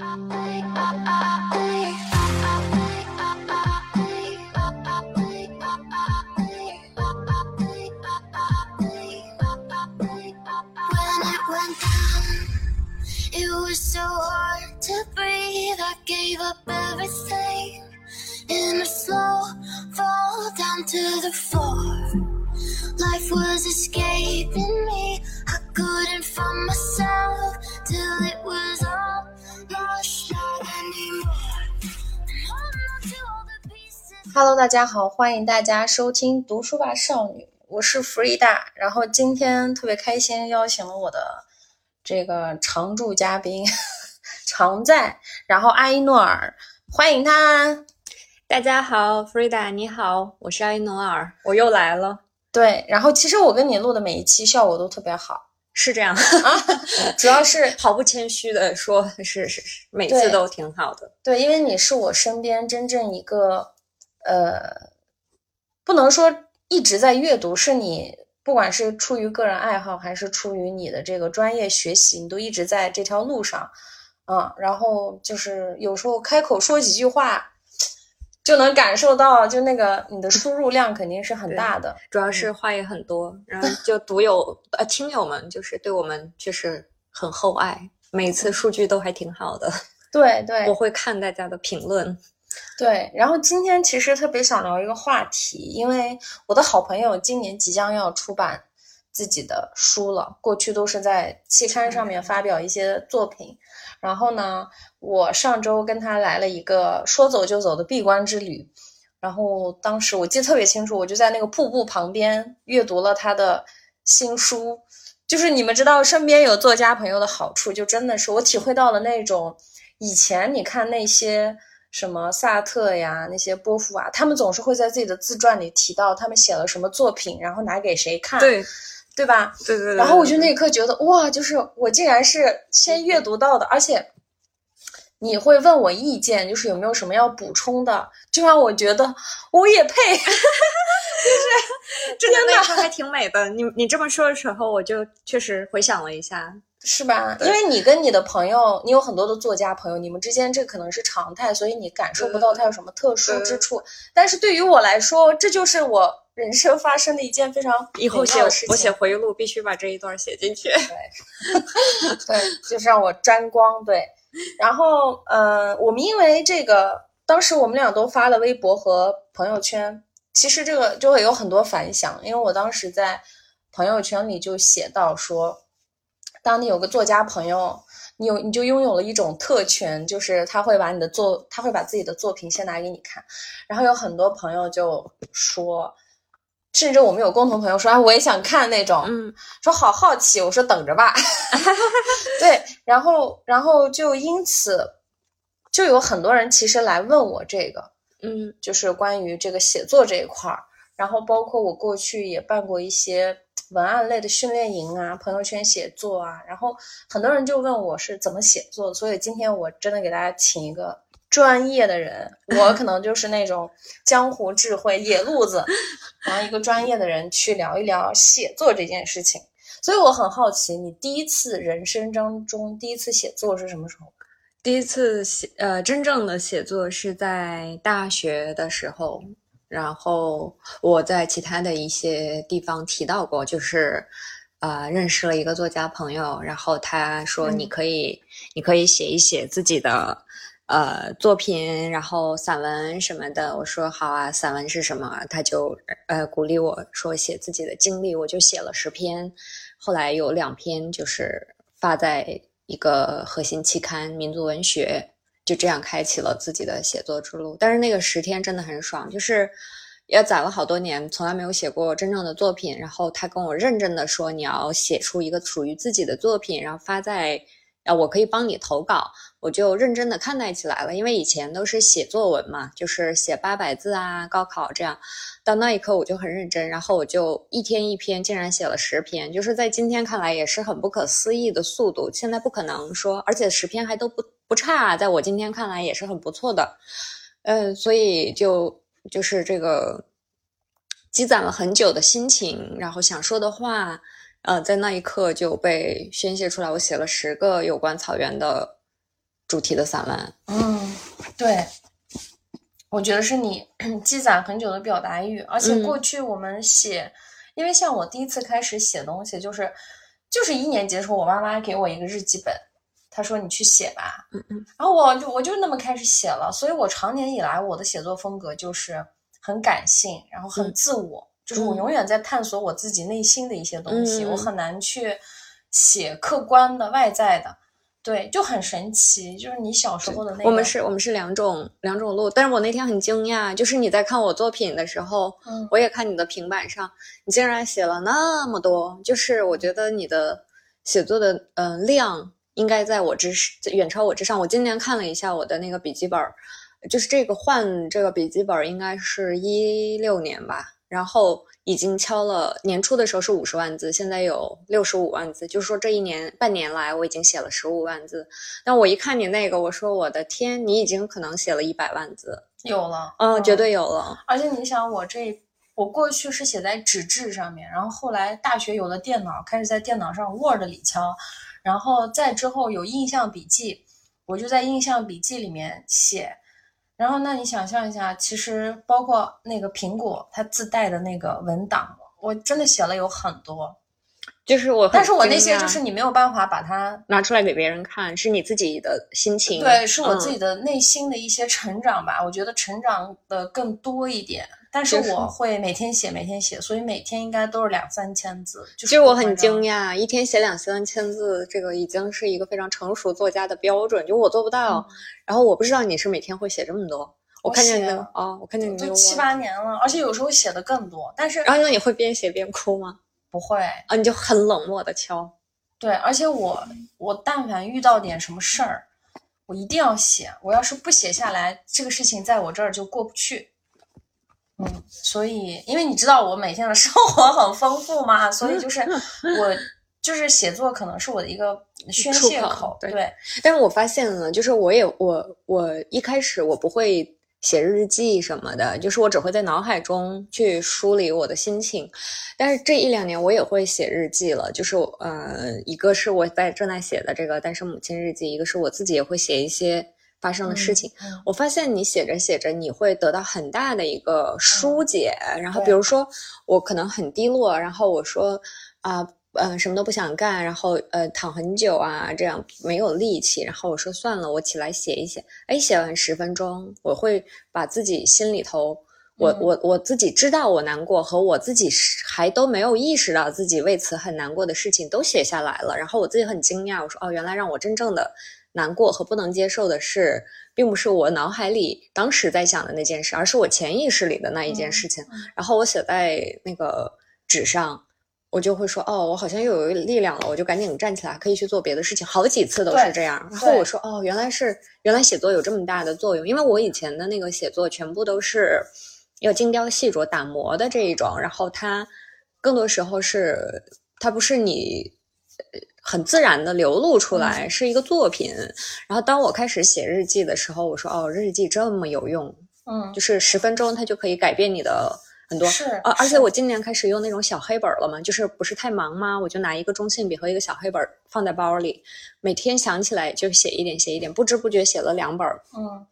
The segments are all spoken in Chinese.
When it went down, it was so hard to breathe. I gave up everything in a slow fall down to the floor. Life was escaping me. I couldn't find myself till it was. Hello，大家好，欢迎大家收听读书吧少女，我是弗瑞达。然后今天特别开心，邀请了我的这个常驻嘉宾 常在，然后阿依诺尔，欢迎他。大家好，弗瑞达你好，我是阿依诺尔，我又来了。对，然后其实我跟你录的每一期效果都特别好，是这样啊，主要是毫不谦虚的说，是是是，每次都挺好的。对，因为你是我身边真正一个。呃，不能说一直在阅读，是你不管是出于个人爱好，还是出于你的这个专业学习，你都一直在这条路上，啊，然后就是有时候开口说几句话，就能感受到，就那个你的输入量肯定是很大的，主要是话也很多，然后 就读友呃听友们就是对我们确实很厚爱，每次数据都还挺好的，对对，我会看大家的评论。对，然后今天其实特别想聊一个话题，因为我的好朋友今年即将要出版自己的书了，过去都是在期刊上面发表一些作品。然后呢，我上周跟他来了一个说走就走的闭关之旅，然后当时我记得特别清楚，我就在那个瀑布旁边阅读了他的新书。就是你们知道，身边有作家朋友的好处，就真的是我体会到了那种以前你看那些。什么萨特呀，那些波伏娃，他们总是会在自己的自传里提到他们写了什么作品，然后拿给谁看，对，对吧？对对对。然后我就那一刻觉得，哇，就是我竟然是先阅读到的，而且你会问我意见，就是有没有什么要补充的，就让我觉得我也配，就是真的那刻还挺美的。你你这么说的时候，我就确实回想了一下。是吧？因为你跟你的朋友，你有很多的作家朋友，你们之间这可能是常态，所以你感受不到它有什么特殊之处。但是对于我来说，这就是我人生发生的一件非常以后写我写回忆录必须把这一段写进去。对，对，就是让我沾光。对，然后嗯，我们因为这个，当时我们俩都发了微博和朋友圈，其实这个就会有很多反响，因为我当时在朋友圈里就写到说。当你有个作家朋友，你有你就拥有了一种特权，就是他会把你的作，他会把自己的作品先拿给你看，然后有很多朋友就说，甚至我们有共同朋友说，哎，我也想看那种，嗯，说好好奇，我说等着吧，对，然后然后就因此就有很多人其实来问我这个，嗯，就是关于这个写作这一块儿，然后包括我过去也办过一些。文案类的训练营啊，朋友圈写作啊，然后很多人就问我是怎么写作，所以今天我真的给大家请一个专业的人，我可能就是那种江湖智慧野路子，然后一个专业的人去聊一聊写作这件事情。所以我很好奇，你第一次人生当中第一次写作是什么时候？第一次写呃，真正的写作是在大学的时候。然后我在其他的一些地方提到过，就是，呃，认识了一个作家朋友，然后他说你可以，你可以写一写自己的，呃，作品，然后散文什么的。我说好啊，散文是什么？他就呃鼓励我说写自己的经历，我就写了十篇，后来有两篇就是发在一个核心期刊《民族文学》。就这样开启了自己的写作之路，但是那个十天真的很爽，就是要攒了好多年，从来没有写过真正的作品。然后他跟我认真的说，你要写出一个属于自己的作品，然后发在啊，我可以帮你投稿，我就认真的看待起来了。因为以前都是写作文嘛，就是写八百字啊，高考这样。到那一刻我就很认真，然后我就一天一篇，竟然写了十篇，就是在今天看来也是很不可思议的速度。现在不可能说，而且十篇还都不不差，在我今天看来也是很不错的。嗯，所以就就是这个积攒了很久的心情，然后想说的话。呃，在那一刻就被宣泄出来。我写了十个有关草原的主题的散文。嗯，对，我觉得是你 积攒很久的表达欲，而且过去我们写，因为像我第一次开始写东西，就是就是一年级的时候，我妈妈给我一个日记本，她说你去写吧。嗯嗯。然后我就我就那么开始写了，所以我长年以来我的写作风格就是很感性，然后很自我。就是我永远在探索我自己内心的一些东西，我很难去写客观的外在的，对，就很神奇。就是你小时候的那，我们是我们是两种两种路。但是我那天很惊讶，就是你在看我作品的时候，嗯，我也看你的平板上，你竟然写了那么多。就是我觉得你的写作的嗯量应该在我之远超我之上。我今年看了一下我的那个笔记本，就是这个换这个笔记本应该是一六年吧。然后已经敲了，年初的时候是五十万字，现在有六十五万字，就是说这一年半年来我已经写了十五万字。但我一看你那个，我说我的天，你已经可能写了一百万字，有了，嗯，绝对有了。而且你想，我这我过去是写在纸质上面，然后后来大学有了电脑，开始在电脑上 Word 里敲，然后再之后有印象笔记，我就在印象笔记里面写。然后，那你想象一下，其实包括那个苹果它自带的那个文档，我真的写了有很多，就是我，但是我那些就是你没有办法把它拿出来给别人看，是你自己的心情，对，是我自己的内心的一些成长吧，我觉得成长的更多一点。但是我会每天写，每天写，所以每天应该都是两三千字。就是我很惊讶，一天写两三千字，这个已经是一个非常成熟作家的标准。就我做不到，然后我不知道你是每天会写这么多。我看见了啊，我看见你都七八年了，而且有时候写的更多。但是，然后那你会边写边哭吗？不会啊，你就很冷漠的敲。对，而且我我但凡遇到点什么事儿，我一定要写。我要是不写下来，这个事情在我这儿就过不去。嗯，所以因为你知道我每天的生活很丰富嘛，所以就是我就是写作可能是我的一个宣泄口。对，但是我发现了，就是我也我我一开始我不会写日记什么的，就是我只会在脑海中去梳理我的心情。但是这一两年我也会写日记了，就是呃，一个是我在正在写的这个单身母亲日记，一个是我自己也会写一些。发生的事情，我发现你写着写着，你会得到很大的一个疏解。然后，比如说我可能很低落，然后我说啊，呃，什么都不想干，然后呃，躺很久啊，这样没有力气。然后我说算了，我起来写一写。哎，写完十分钟，我会把自己心里头，我我我自己知道我难过和我自己还都没有意识到自己为此很难过的事情都写下来了。然后我自己很惊讶，我说哦，原来让我真正的。难过和不能接受的是，并不是我脑海里当时在想的那件事，而是我潜意识里的那一件事情。然后我写在那个纸上，我就会说：“哦，我好像又有力量了。”我就赶紧站起来，可以去做别的事情。好几次都是这样。然后我说：“哦，原来是原来写作有这么大的作用。因为我以前的那个写作全部都是要精雕细琢、打磨的这一种，然后它更多时候是它不是你。”很自然的流露出来，是一个作品。然后当我开始写日记的时候，我说：“哦，日记这么有用，嗯，就是十分钟它就可以改变你的很多。”是啊，而且我今年开始用那种小黑本了嘛，就是不是太忙吗？我就拿一个中性笔和一个小黑本放在包里，每天想起来就写一点，写一点，不知不觉写了两本。嗯，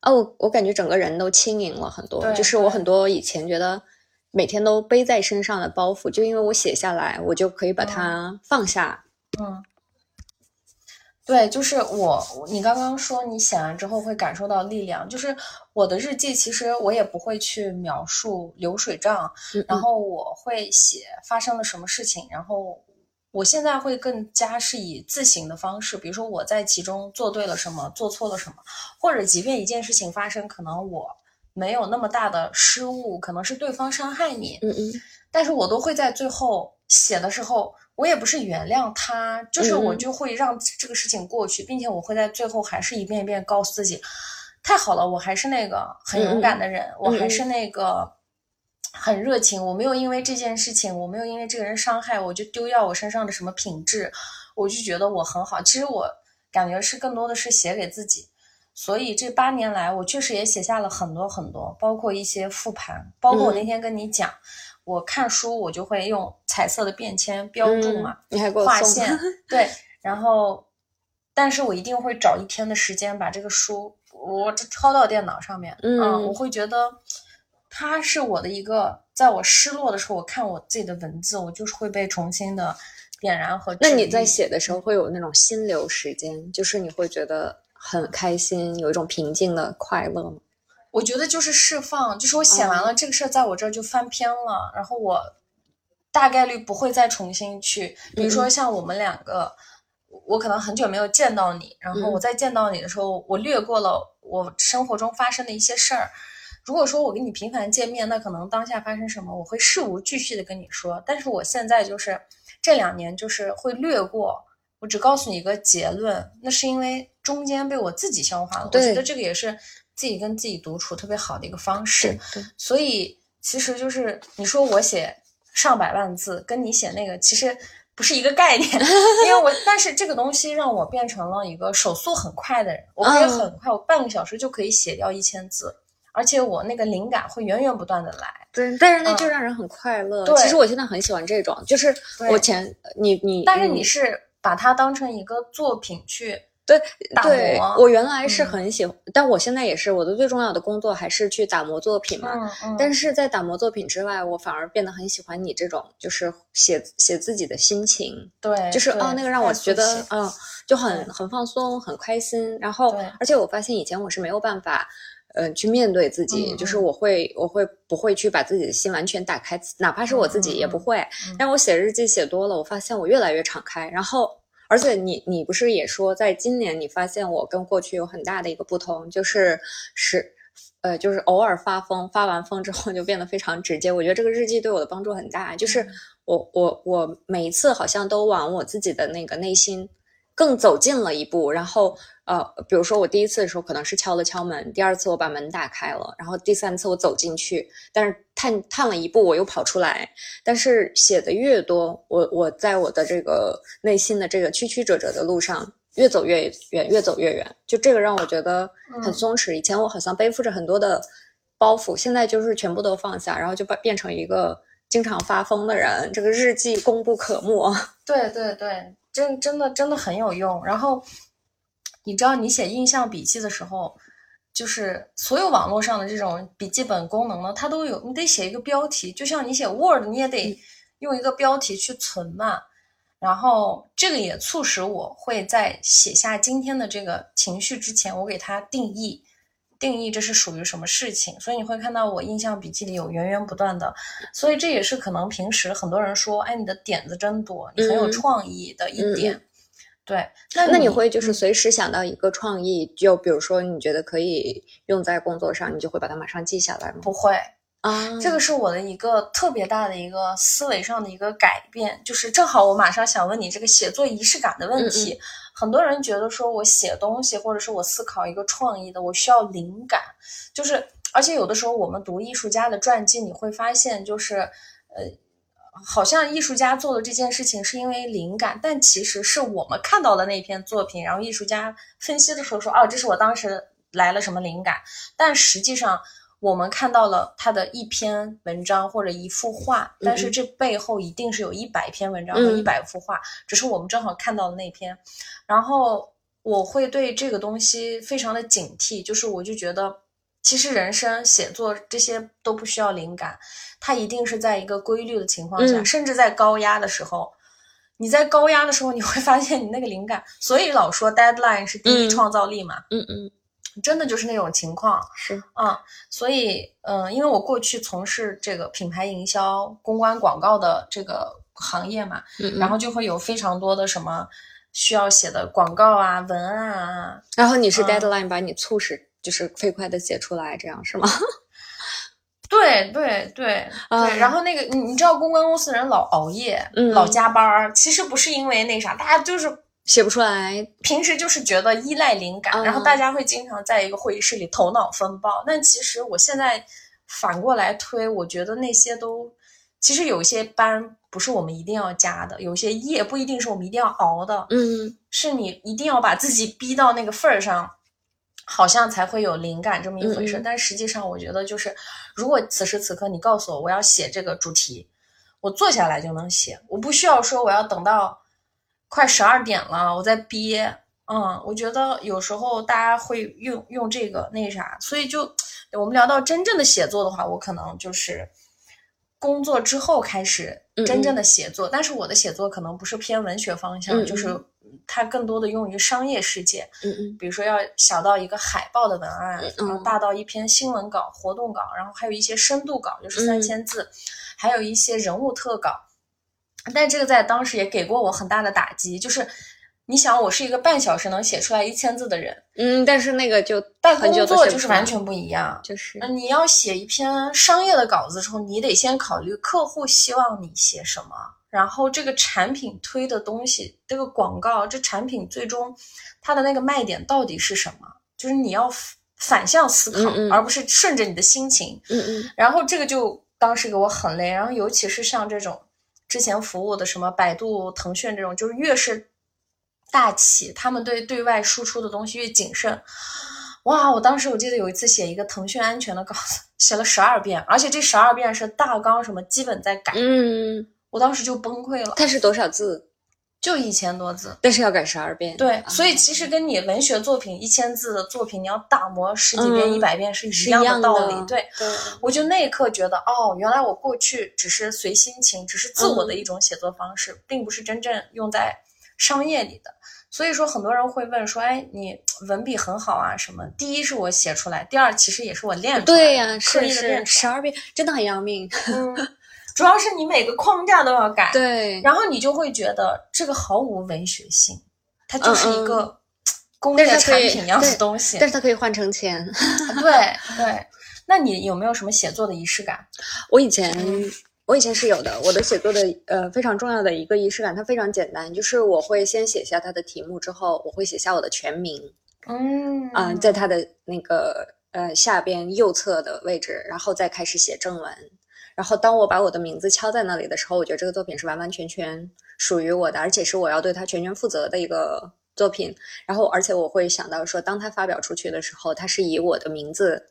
啊，我我感觉整个人都轻盈了很多，就是我很多以前觉得。每天都背在身上的包袱，就因为我写下来，我就可以把它放下。嗯，对，就是我，你刚刚说你写完之后会感受到力量，就是我的日记，其实我也不会去描述流水账，然后我会写发生了什么事情，然后我现在会更加是以自省的方式，比如说我在其中做对了什么，做错了什么，或者即便一件事情发生，可能我。没有那么大的失误，可能是对方伤害你。嗯嗯，但是我都会在最后写的时候，我也不是原谅他，就是我就会让这个事情过去，并且我会在最后还是一遍一遍告诉自己，太好了，我还是那个很勇敢的人，我还是那个很热情，我没有因为这件事情，我没有因为这个人伤害，我就丢掉我身上的什么品质，我就觉得我很好。其实我感觉是更多的是写给自己。所以这八年来，我确实也写下了很多很多，包括一些复盘，包括我那天跟你讲，我看书我就会用彩色的便签标注嘛，你还给我画线，对，然后，但是我一定会找一天的时间把这个书我抄到电脑上面，嗯，我会觉得它是我的一个，在我失落的时候，我看我自己的文字，我就是会被重新的点燃和。那你在写的时候会有那种心流时间，就是你会觉得。很开心，有一种平静的快乐。我觉得就是释放，就是我写完了这个事儿，在我这儿就翻篇了，然后我大概率不会再重新去。比如说像我们两个，我可能很久没有见到你，然后我再见到你的时候，我略过了我生活中发生的一些事儿。如果说我跟你频繁见面，那可能当下发生什么，我会事无巨细的跟你说。但是我现在就是这两年，就是会略过。我只告诉你一个结论，那是因为中间被我自己消化了。我觉得这个也是自己跟自己独处特别好的一个方式。对，所以其实就是你说我写上百万字，跟你写那个其实不是一个概念。因为我，但是这个东西让我变成了一个手速很快的人，我可以很快，我半个小时就可以写掉一千字，而且我那个灵感会源源不断的来。对，但是那就让人很快乐。对，其实我现在很喜欢这种，就是我前你你，但是你是。把它当成一个作品去对打磨。我原来是很喜欢，但我现在也是，我的最重要的工作还是去打磨作品嘛。嗯嗯。但是在打磨作品之外，我反而变得很喜欢你这种，就是写写自己的心情。对，就是哦，那个让我觉得嗯，就很很放松，很开心。然后，而且我发现以前我是没有办法。嗯，去面对自己，就是我会，我会不会去把自己的心完全打开，哪怕是我自己也不会。但我写日记写多了，我发现我越来越敞开。然后，而且你，你不是也说，在今年你发现我跟过去有很大的一个不同，就是是，呃，就是偶尔发疯，发完疯之后就变得非常直接。我觉得这个日记对我的帮助很大，就是我，我，我每一次好像都往我自己的那个内心更走近了一步，然后。呃，比如说我第一次的时候可能是敲了敲门，第二次我把门打开了，然后第三次我走进去，但是探探了一步我又跑出来。但是写的越多，我我在我的这个内心的这个曲曲折折的路上越走越远，越走越远。就这个让我觉得很松弛。以前我好像背负着很多的包袱，现在就是全部都放下，然后就变变成一个经常发疯的人。这个日记功不可没。对对对，真真的真的很有用。然后。你知道，你写印象笔记的时候，就是所有网络上的这种笔记本功能呢，它都有，你得写一个标题，就像你写 Word，你也得用一个标题去存嘛。然后这个也促使我会在写下今天的这个情绪之前，我给它定义，定义这是属于什么事情。所以你会看到我印象笔记里有源源不断的，所以这也是可能平时很多人说，哎，你的点子真多，你很有创意的一点。对，那那你会就是随时想到一个创意，就比如说你觉得可以用在工作上，你就会把它马上记下来吗？不会啊，这个是我的一个特别大的一个思维上的一个改变，就是正好我马上想问你这个写作仪式感的问题。很多人觉得说我写东西或者是我思考一个创意的，我需要灵感，就是而且有的时候我们读艺术家的传记，你会发现就是呃。好像艺术家做的这件事情是因为灵感，但其实是我们看到的那篇作品，然后艺术家分析的时候说：“哦，这是我当时来了什么灵感。”但实际上，我们看到了他的一篇文章或者一幅画，但是这背后一定是有一百篇文章和一百幅画，只是我们正好看到了那篇。然后我会对这个东西非常的警惕，就是我就觉得。其实人生写作这些都不需要灵感，它一定是在一个规律的情况下，甚至在高压的时候，你在高压的时候，你会发现你那个灵感。所以老说 deadline 是第一创造力嘛，嗯嗯，真的就是那种情况，是啊。所以嗯，因为我过去从事这个品牌营销、公关、广告的这个行业嘛，然后就会有非常多的什么需要写的广告啊、文案啊，然后你是 deadline 把你促使。就是飞快的写出来，这样是吗？对对对对对，然后那个你你知道公关公司的人老熬夜，老加班儿，其实不是因为那啥，大家就是写不出来，平时就是觉得依赖灵感，然后大家会经常在一个会议室里头脑风暴。但其实我现在反过来推，我觉得那些都其实有一些班不是我们一定要加的，有些夜不一定是我们一定要熬的，嗯，是你一定要把自己逼到那个份儿上。好像才会有灵感这么一回事，但实际上我觉得就是，如果此时此刻你告诉我我要写这个主题，我坐下来就能写，我不需要说我要等到快十二点了我再憋。嗯，我觉得有时候大家会用用这个那啥，所以就我们聊到真正的写作的话，我可能就是工作之后开始真正的写作，但是我的写作可能不是偏文学方向，就是。它更多的用于商业世界，嗯嗯，比如说要小到一个海报的文案，然后大到一篇新闻稿、活动稿，然后还有一些深度稿，就是三千字，还有一些人物特稿。但这个在当时也给过我很大的打击，就是你想，我是一个半小时能写出来一千字的人，嗯，但是那个就但工作就是完全不一样，就是你要写一篇商业的稿子的时候，你得先考虑客户希望你写什么。然后这个产品推的东西，这个广告，这产品最终它的那个卖点到底是什么？就是你要反向思考，而不是顺着你的心情。嗯嗯。然后这个就当时给我很累。然后尤其是像这种之前服务的什么百度、腾讯这种，就是越是大企，他们对对外输出的东西越谨慎。哇！我当时我记得有一次写一个腾讯安全的稿子，写了十二遍，而且这十二遍是大纲什么基本在改。嗯。我当时就崩溃了。它是多少字？就一千多字，但是要改十二遍。对，所以其实跟你文学作品一千字的作品，你要打磨十几遍、一百遍是一样的道理。对，我就那一刻觉得，哦，原来我过去只是随心情，只是自我的一种写作方式，并不是真正用在商业里的。所以说，很多人会问说，哎，你文笔很好啊，什么？第一是我写出来，第二其实也是我练出来的。对呀，是是，十二遍真的很要命。主要是你每个框架都要改，对，然后你就会觉得这个毫无文学性，它就是一个工业产品一样的东西，但是它可以换成钱。对对，那你有没有什么写作的仪式感？我以前我以前是有的，我的写作的呃非常重要的一个仪式感，它非常简单，就是我会先写下它的题目，之后我会写下我的全名，嗯。啊，在它的那个呃下边右侧的位置，然后再开始写正文。然后，当我把我的名字敲在那里的时候，我觉得这个作品是完完全全属于我的，而且是我要对它全权负责的一个作品。然后，而且我会想到说，当它发表出去的时候，它是以我的名字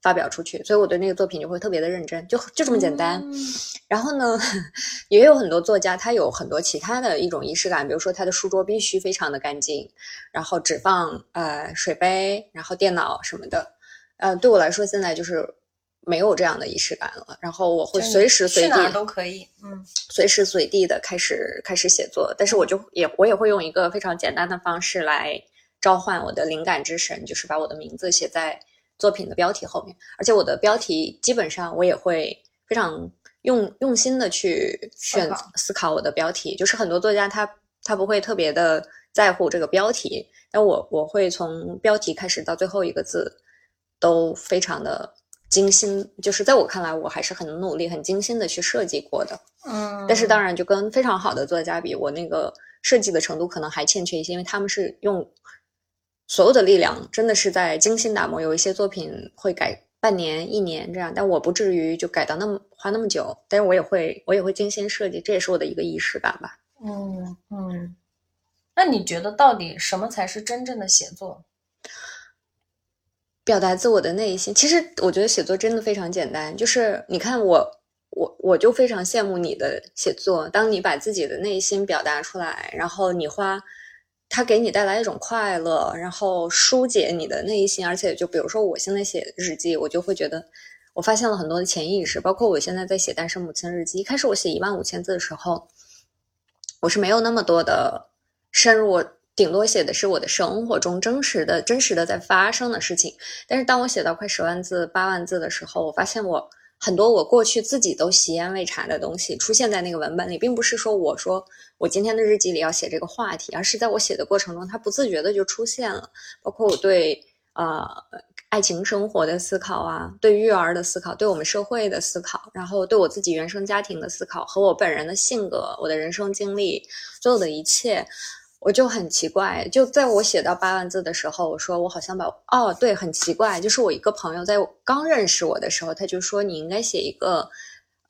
发表出去，所以我对那个作品就会特别的认真，就就这么简单。然后呢，也有很多作家，他有很多其他的一种仪式感，比如说他的书桌必须非常的干净，然后只放呃水杯，然后电脑什么的。呃，对我来说，现在就是。没有这样的仪式感了，然后我会随时随地都可以，嗯，随时随地的开始开始写作，但是我就也我也会用一个非常简单的方式来召唤我的灵感之神，就是把我的名字写在作品的标题后面，而且我的标题基本上我也会非常用用心的去选思考我的标题，就是很多作家他他不会特别的在乎这个标题，但我我会从标题开始到最后一个字都非常的。精心就是在我看来，我还是很努力、很精心的去设计过的。嗯，但是当然，就跟非常好的作家比，我那个设计的程度可能还欠缺一些，因为他们是用所有的力量，真的是在精心打磨。有一些作品会改半年、一年这样，但我不至于就改到那么花那么久。但是我也会，我也会精心设计，这也是我的一个仪式感吧。嗯嗯，那你觉得到底什么才是真正的写作？表达自我的内心，其实我觉得写作真的非常简单。就是你看我，我我就非常羡慕你的写作。当你把自己的内心表达出来，然后你花它给你带来一种快乐，然后疏解你的内心。而且就比如说我现在写日记，我就会觉得我发现了很多的潜意识。包括我现在在写《单身母亲日记》，一开始我写一万五千字的时候，我是没有那么多的深入。顶多写的是我的生活中真实的、真实的在发生的事情。但是当我写到快十万字、八万字的时候，我发现我很多我过去自己都习 ean 未查的东西出现在那个文本里，并不是说我说我今天的日记里要写这个话题，而是在我写的过程中，它不自觉的就出现了。包括我对呃爱情生活的思考啊，对育儿的思考，对我们社会的思考，然后对我自己原生家庭的思考，和我本人的性格、我的人生经历，所有的一切，我就很奇怪。就在我写到八万字的时候，我说我好像把哦，对，很奇怪，就是我一个朋友在刚认识我的时候，他就说你应该写一个。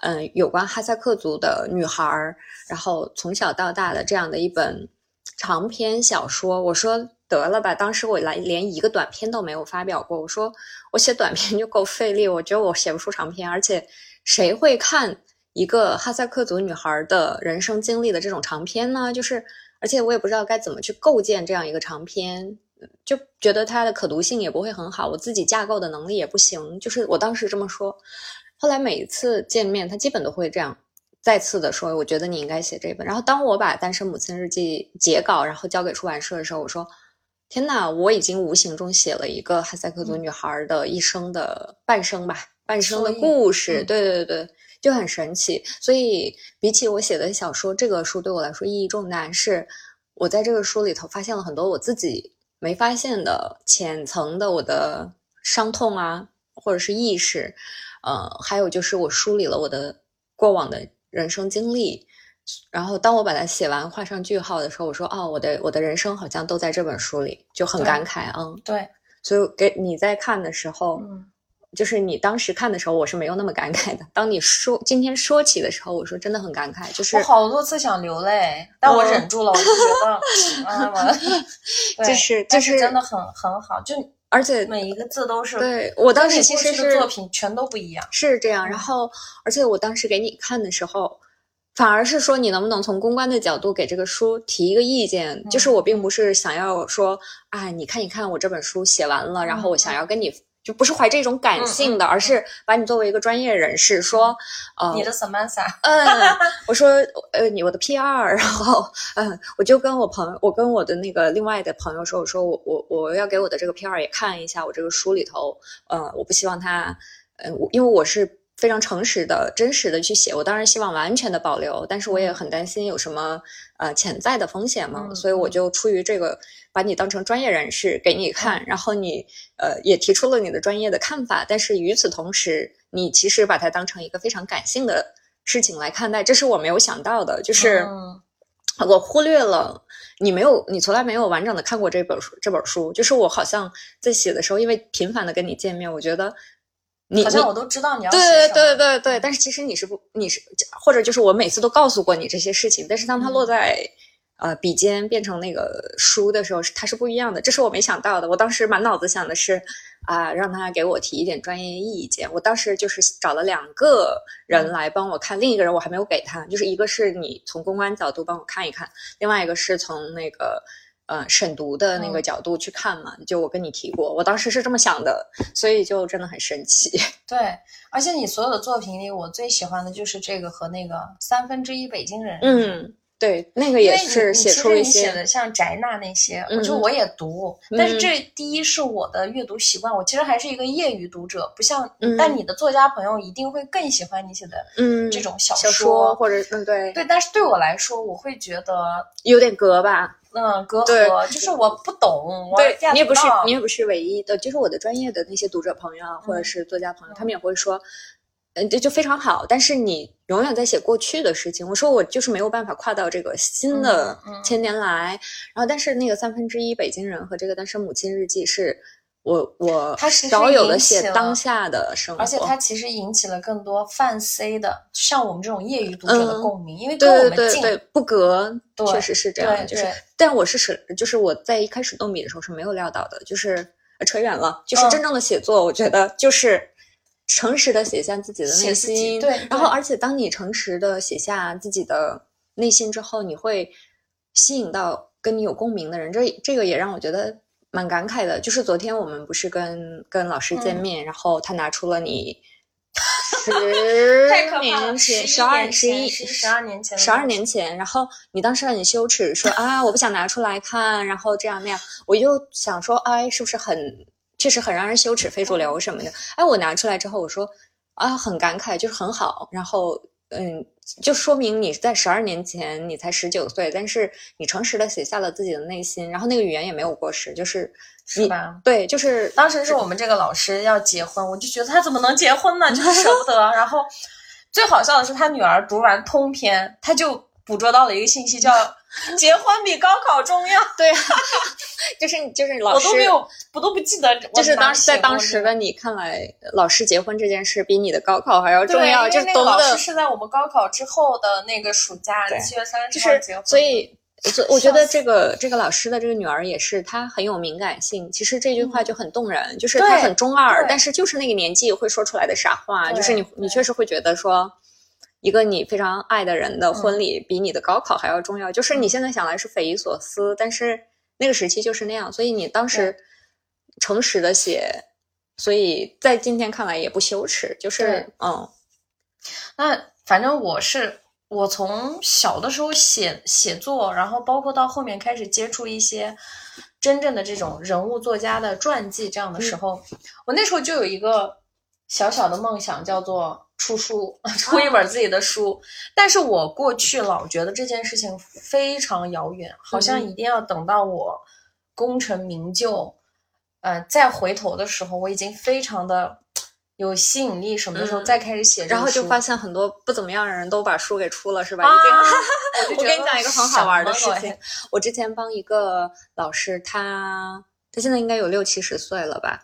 嗯，有关哈萨克族的女孩，然后从小到大的这样的一本长篇小说。我说得了吧，当时我来连一个短篇都没有发表过。我说我写短篇就够费力，我觉得我写不出长篇。而且谁会看一个哈萨克族女孩的人生经历的这种长篇呢？就是，而且我也不知道该怎么去构建这样一个长篇，就觉得它的可读性也不会很好，我自己架构的能力也不行。就是我当时这么说。后来每一次见面，他基本都会这样再次的说：“我觉得你应该写这本。”然后当我把《单身母亲日记》截稿，然后交给出版社的时候，我说：“天呐，我已经无形中写了一个哈萨克族女孩的一生的半生吧，半生的故事。”对对对对，就很神奇。所以比起我写的小说，这个书对我来说意义重大。是我在这个书里头发现了很多我自己没发现的浅层的我的伤痛啊，或者是意识。呃，还有就是我梳理了我的过往的人生经历，然后当我把它写完画上句号的时候，我说哦，我的我的人生好像都在这本书里，就很感慨嗯，对，所以给你在看的时候，嗯，就是你当时看的时候，我是没有那么感慨的。当你说今天说起的时候，我说真的很感慨，就是我好多次想流泪，但我忍住了，我就觉得，啊，就是就是真的很很好，就。而且每一个字都是对我当时其实是作品全都不一样，是这样。然后，而且我当时给你看的时候，反而是说你能不能从公关的角度给这个书提一个意见？就是我并不是想要说哎，你看一看我这本书写完了，然后我想要跟你。就不是怀着一种感性的，而是把你作为一个专业人士说，呃，你的 Samantha，嗯，我说，呃，你我的 PR，然后，嗯，我就跟我朋友，我跟我的那个另外的朋友说，我说我我我要给我的这个 PR 也看一下我这个书里头，呃，我不希望他，嗯，因为我是。非常诚实的、真实的去写，我当然希望完全的保留，但是我也很担心有什么呃潜在的风险嘛，所以我就出于这个，把你当成专业人士给你看，然后你呃也提出了你的专业的看法，但是与此同时，你其实把它当成一个非常感性的事情来看待，这是我没有想到的，就是。我忽略了你没有，你从来没有完整的看过这本书，这本书就是我好像在写的时候，因为频繁的跟你见面，我觉得。你好像我都知道你要对对对对对，但是其实你是不你是或者就是我每次都告诉过你这些事情，但是当它落在呃笔尖变成那个书的时候，是它是不一样的，这是我没想到的。我当时满脑子想的是啊，让他给我提一点专业意见。我当时就是找了两个人来帮我看，另一个人我还没有给他，就是一个是你从公关角度帮我看一看，另外一个是从那个。呃，审读的那个角度去看嘛，就我跟你提过，我当时是这么想的，所以就真的很神奇。对，而且你所有的作品里，我最喜欢的就是这个和那个三分之一北京人。嗯，对，那个也是写出一些。写的像翟娜那些，我就我也读，但是这第一是我的阅读习惯，我其实还是一个业余读者，不像，但你的作家朋友一定会更喜欢你写的嗯这种小说或者嗯对对，但是对我来说，我会觉得有点隔吧。嗯，隔阂就是我不懂，对你也不是你也不是唯一的，就是我的专业的那些读者朋友啊，或者是作家朋友，他们也会说，嗯，这就非常好。但是你永远在写过去的事情。我说我就是没有办法跨到这个新的千年来。然后，但是那个三分之一北京人和这个单身母亲日记是。我我少有的写当下的生活，而且它其实引起了更多泛 C 的，像我们这种业余读者的共鸣，因为跟我们近不隔，确实是这样。就是，但我是是，就是我在一开始动笔的时候是没有料到的，就是扯远了。就是真正的写作，我觉得就是诚实的写下自己的内心。对，然后而且当你诚实的写下自己的内心之后，你会吸引到跟你有共鸣的人。这这个也让我觉得。蛮感慨的，就是昨天我们不是跟跟老师见面，然后他拿出了你 十年前、十二、十一、十二年前、十二年前，然后你当时很羞耻，说啊，我不想拿出来看，然后这样那样，我就想说，哎，是不是很确实很让人羞耻、非主流什么的？哎，我拿出来之后，我说啊，很感慨，就是很好，然后嗯，就说明你在十二年前你才十九岁，但是你诚实的写下了自己的内心，然后那个语言也没有过时，就是是吧？对，就是当时是我们这个老师要结婚，我就觉得他怎么能结婚呢？就是舍不得。然后最好笑的是，他女儿读完通篇，他就捕捉到了一个信息，叫 结婚比高考重要。对，就是就是老师我都没有，我都不记得。就是当时在当时的你看来，老师结婚这件事比你的高考还要重要。就是那个老师是在我们高考之后的那个暑假，七月三十号结婚。所以，所以我觉得这个这个老师的这个女儿也是，她很有敏感性。其实这句话就很动人，就是她很中二，但是就是那个年纪会说出来的傻话，就是你你确实会觉得说，一个你非常爱的人的婚礼比你的高考还要重要。就是你现在想来是匪夷所思，但是。那个时期就是那样，所以你当时诚实的写，所以在今天看来也不羞耻，就是嗯。那反正我是我从小的时候写写作，然后包括到后面开始接触一些真正的这种人物作家的传记这样的时候，我那时候就有一个小小的梦想，叫做出书，出一本自己的书。但是我过去老觉得这件事情非常遥远，好像一定要等到我功成名就，呃，再回头的时候，我已经非常的有吸引力，什么的时候再开始写。然后就发现很多不怎么样的人都把书给出了，是吧？已经。我跟你讲一个很好玩的事情，我之前帮一个老师，他他现在应该有六七十岁了吧？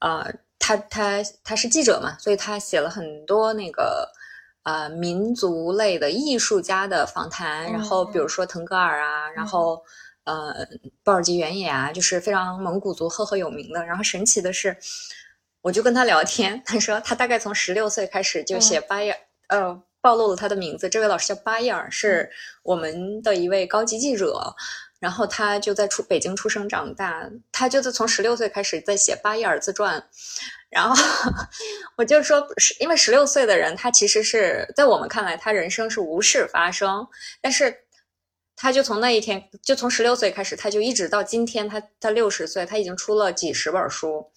呃。他他他是记者嘛，所以他写了很多那个呃民族类的艺术家的访谈，然后比如说腾格尔啊，然后呃布尔吉原野啊，就是非常蒙古族赫赫有名的。然后神奇的是，我就跟他聊天，他说他大概从十六岁开始就写巴耶尔，呃暴露了他的名字，这位老师叫巴耶尔，是我们的一位高级记者。然后他就在出北京出生长大，他就是从十六岁开始在写巴耶尔自传，然后我就说，是因为十六岁的人，他其实是在我们看来，他人生是无事发生，但是他就从那一天，就从十六岁开始，他就一直到今天，他他六十岁，他已经出了几十本书，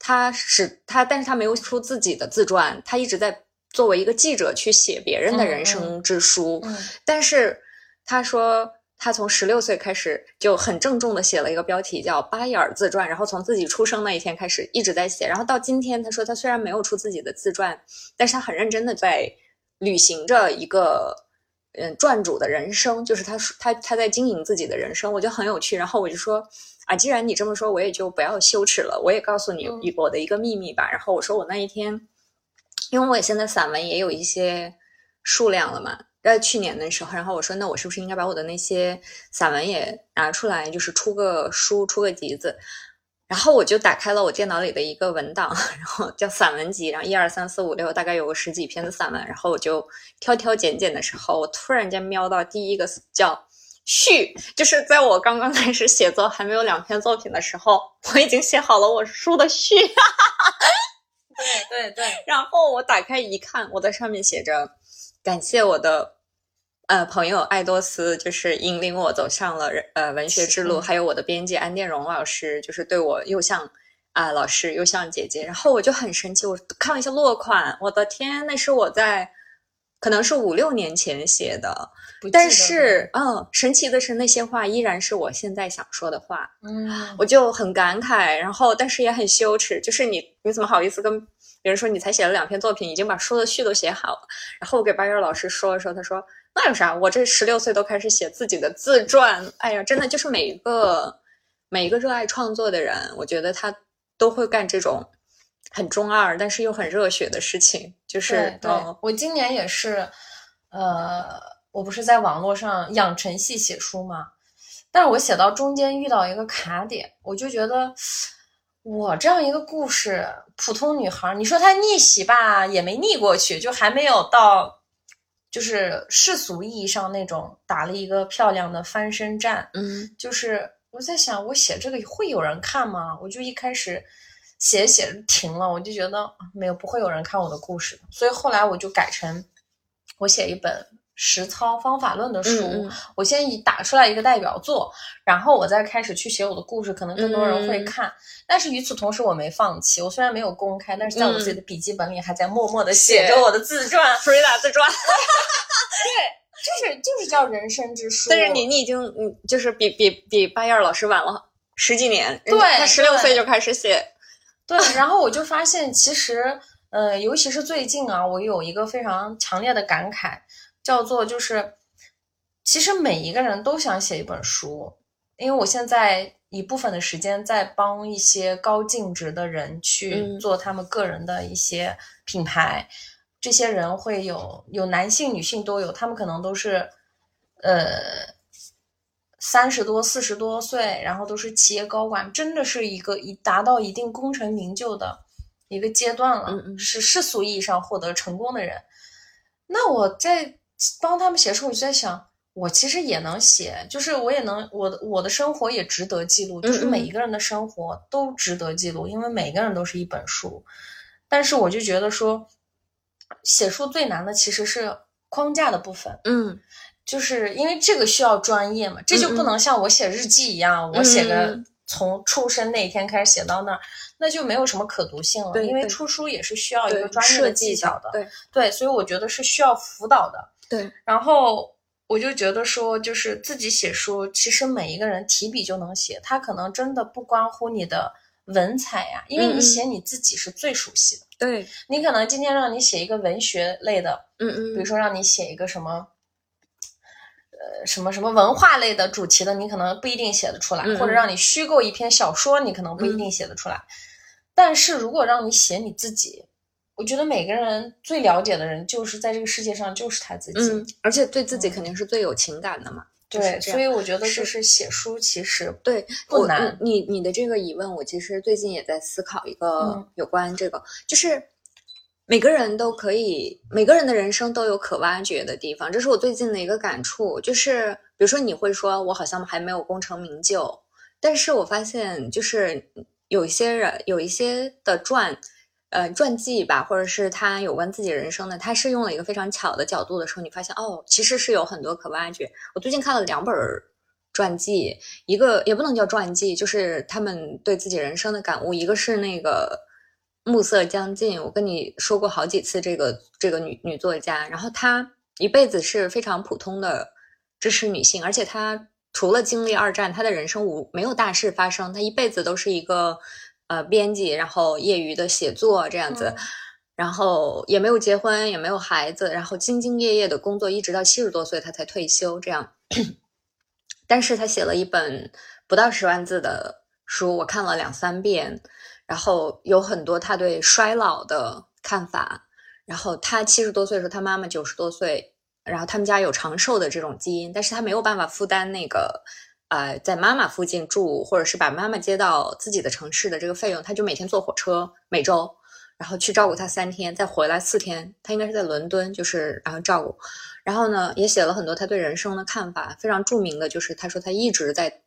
他是他，但是他没有出自己的自传，他一直在作为一个记者去写别人的人生之书，但是他说。他从十六岁开始就很郑重的写了一个标题叫《巴耶尔自传》，然后从自己出生那一天开始一直在写，然后到今天，他说他虽然没有出自己的自传，但是他很认真的在履行着一个嗯传主的人生，就是他他他在经营自己的人生，我觉得很有趣。然后我就说啊，既然你这么说，我也就不要羞耻了，我也告诉你我的一个秘密吧。然后我说我那一天，因为我现在散文也有一些数量了嘛。在去年的时候，然后我说，那我是不是应该把我的那些散文也拿出来，就是出个书、出个集子？然后我就打开了我电脑里的一个文档，然后叫散文集，然后一二三四五六，大概有个十几篇的散文。然后我就挑挑拣拣的时候，我突然间瞄到第一个叫序，就是在我刚刚开始写作还没有两篇作品的时候，我已经写好了我书的序。对对对。然后我打开一看，我在上面写着感谢我的。呃，朋友爱多斯就是引领我走上了呃文学之路，还有我的编辑安殿荣老师，就是对我又像啊老师又像姐姐，然后我就很神奇，我看了一下落款，我的天，那是我在可能是五六年前写的，但是嗯，神奇的是那些话依然是我现在想说的话，嗯，我就很感慨，然后但是也很羞耻，就是你你怎么好意思跟别人说你才写了两篇作品，已经把书的序都写好了，然后我给八月老师说了说，他说。那有啥？我这十六岁都开始写自己的自传。哎呀，真的就是每一个每一个热爱创作的人，我觉得他都会干这种很中二，但是又很热血的事情。就是对我今年也是，呃，我不是在网络上养成系写书嘛，但是我写到中间遇到一个卡点，我就觉得我这样一个故事，普通女孩，你说她逆袭吧，也没逆过去，就还没有到。就是世俗意义上那种打了一个漂亮的翻身战，嗯，就是我在想，我写这个会有人看吗？我就一开始写写停了，我就觉得没有不会有人看我的故事，所以后来我就改成我写一本实操方法论的书，我先以打出来一个代表作，然后我再开始去写我的故事，可能更多人会看。但是与此同时，我没放弃，我虽然没有公开，但是在我自己的笔记本里还在默默的写着我的自传，弗瑞达自传。对，就是就是叫人生之书。但是你你已经嗯，就是比比比巴燕老师晚了十几年，对他十六岁就开始写，对，然后我就发现，其实，呃，尤其是最近啊，我有一个非常强烈的感慨，叫做就是，其实每一个人都想写一本书，因为我现在一部分的时间在帮一些高净值的人去嗯做他们个人的一些品牌，这些人会有有男性、女性都有，他们可能都是，呃。三十多、四十多岁，然后都是企业高管，真的是一个已达到一定功成名就的一个阶段了，嗯嗯是世俗意义上获得成功的人。那我在帮他们写的时候，我就在想，我其实也能写，就是我也能，我的我的生活也值得记录，就是每一个人的生活都值得记录，因为每个人都是一本书。但是我就觉得说，写书最难的其实是框架的部分。嗯就是因为这个需要专业嘛，这就不能像我写日记一样，我写个嗯从出生那一天开始写到那儿，那就没有什么可读性了。因为对对出书也是需要一个专业的技巧的，对对，所以我觉得是需要辅导的。对，然后我就觉得说，就是自己写书，其实每一个人提笔就能写，他可能真的不关乎你的文采呀，因为你写你自己是最熟悉的。对，你可能今天让你写一个文学类的，嗯嗯，比如说让你写一个什么，呃，什么什么文化类的主题的，你可能不一定写得出来，或者让你虚构一篇小说，你可能不一定写得出来。但是如果让你写你自己，我觉得每个人最了解的人，就是在这个世界上就是他自己。嗯，而且对自己肯定是最有情感的嘛。就是对，所以我觉得是就是写书其实对，不难你你的这个疑问，我其实最近也在思考一个嗯有关这个，就是每个人都可以，每个人的人生都有可挖掘的地方，这是我最近的一个感触。就是比如说，你会说我好像还没有功成名就，但是我发现就是有一些人有一些的传。呃，传记吧，或者是他有关自己人生的，他是用了一个非常巧的角度的时候，你发现哦，其实是有很多可挖掘。我最近看了两本传记，一个也不能叫传记，就是他们对自己人生的感悟。一个是那个暮色将近，我跟你说过好几次这个这个女女作家，然后她一辈子是非常普通的支持女性，而且她除了经历二战，她的人生无没有大事发生，她一辈子都是一个呃编辑，然后业余的写作这样子。嗯然后也没有结婚，也没有孩子，然后兢兢业业的工作，一直到七十多岁他才退休。这样，但是他写了一本不到十万字的书，我看了两三遍，然后有很多他对衰老的看法。然后他七十多岁的时候，他妈妈九十多岁，然后他们家有长寿的这种基因，但是他没有办法负担那个。呃，在妈妈附近住，或者是把妈妈接到自己的城市的这个费用，他就每天坐火车，每周，然后去照顾他三天，再回来四天。他应该是在伦敦，就是然后照顾。然后呢，也写了很多他对人生的看法，非常著名的就是他说他一直在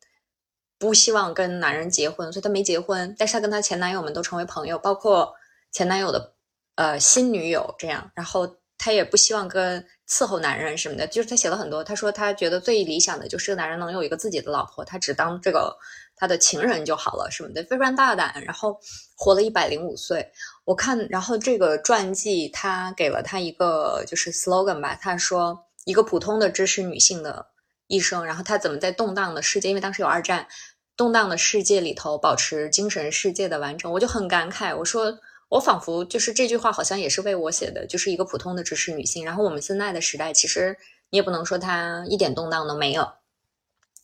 不希望跟男人结婚，所以他没结婚。但是他跟他前男友们都成为朋友，包括前男友的呃新女友这样。然后他也不希望跟伺候男人什么的，就是他写了很多。他说他觉得最理想的就是男人能有一个自己的老婆，他只当这个他的情人就好了什么的，非常大胆。然后活了一百零五岁，我看，然后这个传记他给了他一个就是 slogan 吧，他说一个普通的知识女性的一生，然后他怎么在动荡的世界，因为当时有二战，动荡的世界里头保持精神世界的完整，我就很感慨，我说。我仿佛就是这句话，好像也是为我写的，就是一个普通的知识女性。然后我们现在的时代，其实你也不能说它一点动荡都没有。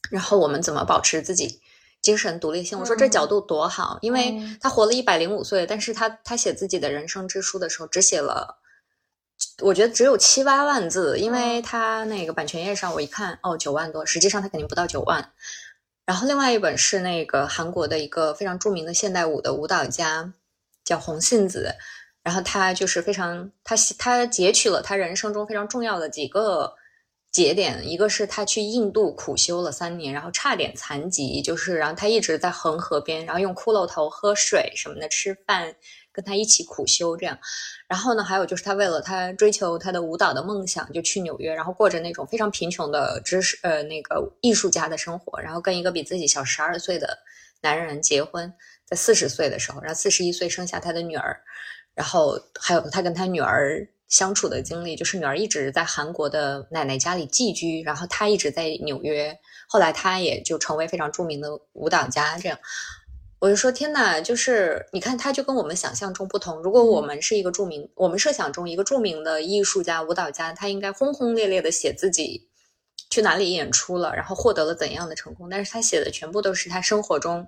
然后我们怎么保持自己精神独立性？我说这角度多好，因为嗯他活了一百零五岁，但是他他写自己的人生之书的时候，只写了，我觉得只有七八万字，因为他那个版权页上我一看，哦，九万多，实际上他肯定不到九万。然后另外一本是那个韩国的一个非常著名的现代舞的舞蹈家。叫红杏子，然后他就是非常他他截取了他人生中非常重要的几个节点，一个是他去印度苦修了三年，然后差点残疾，就是然后他一直在恒河边，然后用骷髅头喝水什么的，吃饭跟他一起苦修这样。然后呢，还有就是他为了他追求他的舞蹈的梦想，就去纽约，然后过着那种非常贫穷的知识呃那个艺术家的生活，然后跟一个比自己小十二岁的男人结婚。在四十岁的时候，然后四十一岁生下他的女儿，然后还有他跟他女儿相处的经历，就是女儿一直在韩国的奶奶家里寄居，然后她一直在纽约，后来她也就成为非常著名的舞蹈家。这样，我就说天呐，就是你看，他就跟我们想象中不同。如果我们是一个著名，我们设想中一个著名的艺术家、舞蹈家，他应该轰轰烈烈的写自己去哪里演出了，然后获得了怎样的成功，但是他写的全部都是他生活中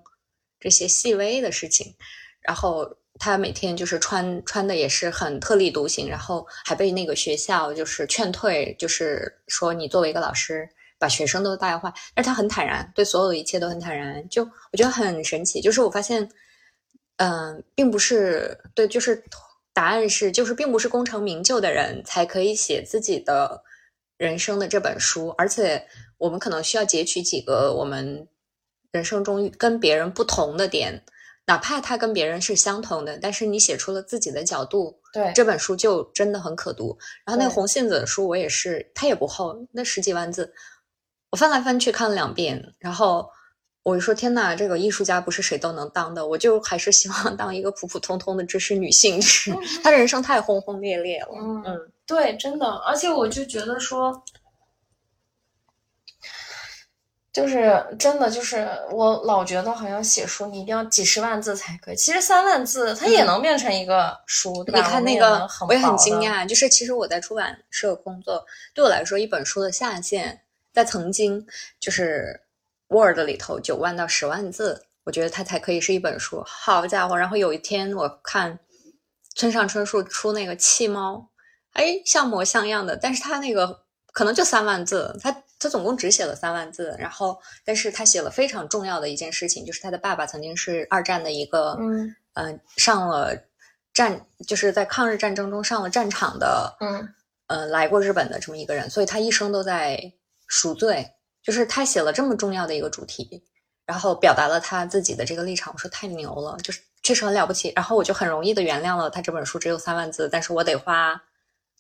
这些细微的事情，然后。他每天就是穿穿的也是很特立独行，然后还被那个学校就是劝退，就是说你作为一个老师把学生都带坏，但是他很坦然，对所有的一切都很坦然，就我觉得很神奇。就是我发现，嗯，并不是对，就是答案是就是并不是功成名就的人才可以写自己的人生的这本书，而且我们可能需要截取几个我们人生中跟别人不同的点。哪怕他跟别人是相同的，但是你写出了自己的角度，对这本书就真的很可读。然后那个红杏子的书我也是，它也不厚，那十几万字，我翻来翻去看了两遍。然后我就说：“天呐，这个艺术家不是谁都能当的。”我就还是希望当一个普普通通的知识女性。是，她人生太轰轰烈烈了。嗯，对，真的。而且我就觉得说。就是真的，就是我老觉得好像写书你一定要几十万字才可以，其实三万字它也能变成一个书，对吧？你看那个，我也很惊讶，就是其实我在出版社工作，对我来说，一本书的下限在曾经就是 Word 里头九万到十万字，我觉得它才可以是一本书。好家伙！然后有一天我看村上春树出那个《弃猫》，哎，像模像样的，但是他那个可能就三万字，他。他总共只写了三万字，然后，但是他写了非常重要的一件事情，就是他的爸爸曾经是二战的一个，嗯，呃，上了战，就是在抗日战争中上了战场的，嗯，呃，来过日本的这么一个人，所以他一生都在赎罪，就是他写了这么重要的一个主题，然后表达了他自己的这个立场，我说太牛了，就是确实很了不起，然后我就很容易的原谅了他这本书只有三万字，但是我得花。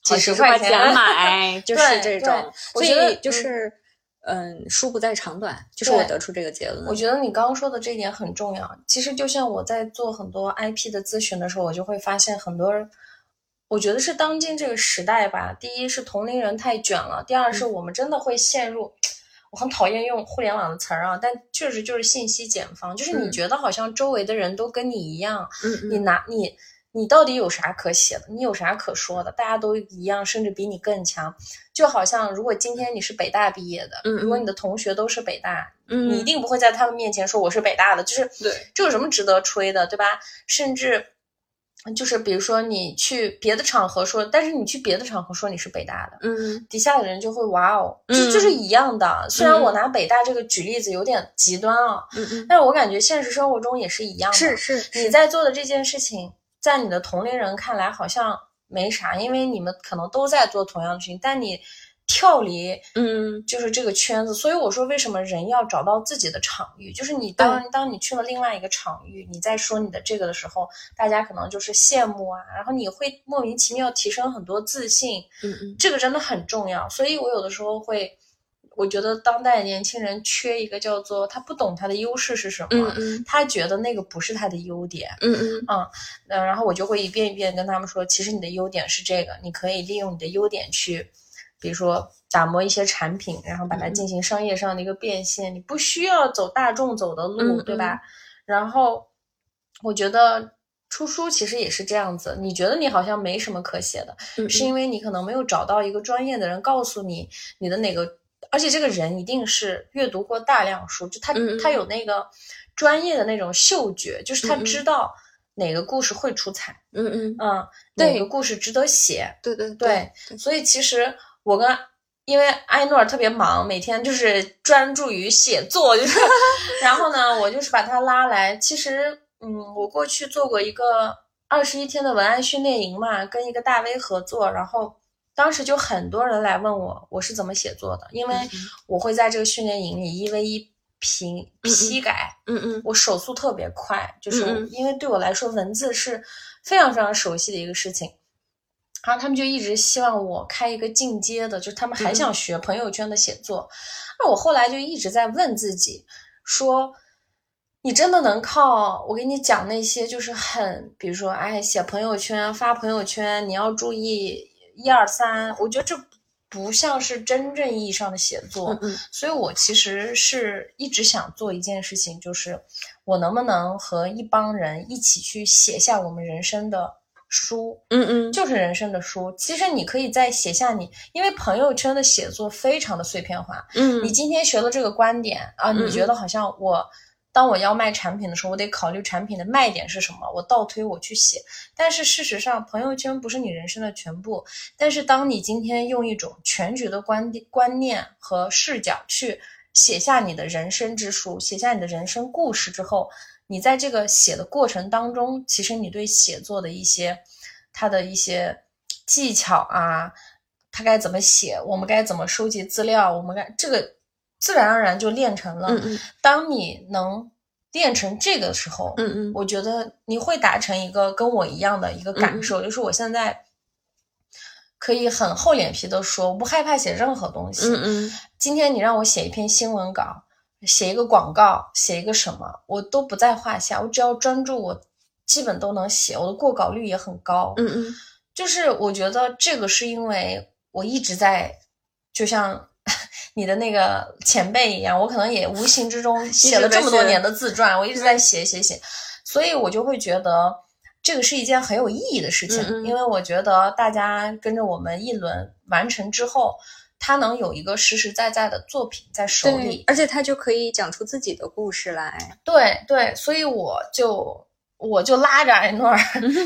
几十块钱买，就是这种，所以就是，嗯，书不在长短，就是我得出这个结论。我觉得你刚刚说的这一点很重要。其实就像我在做很多 IP 的咨询的时候，我就会发现很多人，我觉得是当今这个时代吧，第一是同龄人太卷了，第二是我们真的会陷入，我很讨厌用互联网的词儿啊，但确实就是信息茧房，就是你觉得好像周围的人都跟你一样，你拿你。你到底有啥可写的？你有啥可说的？大家都一样，甚至比你更强。就好像如果今天你是北大毕业的，如果你的同学都是北大，你一定不会在他们面前说我是北大的。就是对，这有什么值得吹的，对吧？甚至就是比如说你去别的场合说，但是你去别的场合说你是北大的，嗯，底下的人就会哇哦，就就是一样的。虽然我拿北大这个举例子有点极端啊，嗯嗯，但是我感觉现实生活中也是一样的。是是，你在做的这件事情。在你的同龄人看来好像没啥，因为你们可能都在做同样的事情，但你跳离，嗯，就是这个圈子。所以我说，为什么人要找到自己的场域？就是你当当你去了另外一个场域，你在说你的这个的时候，大家可能就是羡慕啊，然后你会莫名其妙提升很多自信，嗯嗯，这个真的很重要。所以我有的时候会。我觉得当代年轻人缺一个叫做他不懂他的优势是什么，嗯嗯，他觉得那个不是他的优点，嗯嗯嗯，然后我就会一遍一遍跟他们说，其实你的优点是这个，你可以利用你的优点去，比如说打磨一些产品，然后把它进行商业上的一个变现，你不需要走大众走的路，对吧？然后我觉得出书其实也是这样子，你觉得你好像没什么可写的，是因为你可能没有找到一个专业的人告诉你你的哪个。而且这个人一定是阅读过大量书，就他他有那个专业的那种嗅觉，就是他知道哪个故事会出彩，嗯嗯嗯，哪个故事值得写，对对对。所以其实我跟因为艾诺尔特别忙，每天就是专注于写作，就是 然后呢，我就是把他拉来。其实嗯，我过去做过一个二十一天的文案训练营嘛，跟一个大 V 合作，然后。当时就很多人来问我，我是怎么写作的，因为我会在这个训练营里一 v 一评批改，嗯嗯，我手速特别快，就是因为对我来说文字是非常非常熟悉的一个事情，然后他们就一直希望我开一个进阶的，就是他们还想学朋友圈的写作，那我后来就一直在问自己，说你真的能靠我给你讲那些就是很，比如说哎写朋友圈发朋友圈，你要注意。一二三，我觉得这不像是真正意义上的写作。嗯嗯所以我其实是一直想做一件事情，就是我能不能和一帮人一起去写下我们人生的书，嗯嗯，就是人生的书。其实你可以再写下你，因为朋友圈的写作非常的碎片化。嗯你今天学了这个观点啊，嗯你觉得好像我。当我要卖产品的时候，我得考虑产品的卖点是什么，我倒推我去写。但是事实上，朋友圈不是你人生的全部。但是当你今天用一种全局的观点、观念和视角去写下你的人生之书，写下你的人生故事之后，你在这个写的过程当中，其实你对写作的一些它的一些技巧啊，它该怎么写，我们该怎么收集资料，我们该这个自然而然就练成了。嗯嗯当你能练成这个时候，嗯嗯我觉得你会达成一个跟我一样的一个感受，就是我现在可以很厚脸皮的说，我不害怕写任何东西。嗯嗯今天你让我写一篇新闻稿，写一个广告，写一个什么，我都不在话下。我只要专注，我基本都能写，我的过稿率也很高。嗯嗯就是我觉得这个是因为我一直在，就像 你的那个前辈一样，我可能也无形之中 写了这么多年的自传，我一直在写写写，所以我就会觉得这个是一件很有意义的事情，嗯嗯因为我觉得大家跟着我们一轮完成之后，他能有一个实实在在的作品在手里，，而且他就可以讲出自己的故事来。对对，所以我就我就拉着艾诺 尔，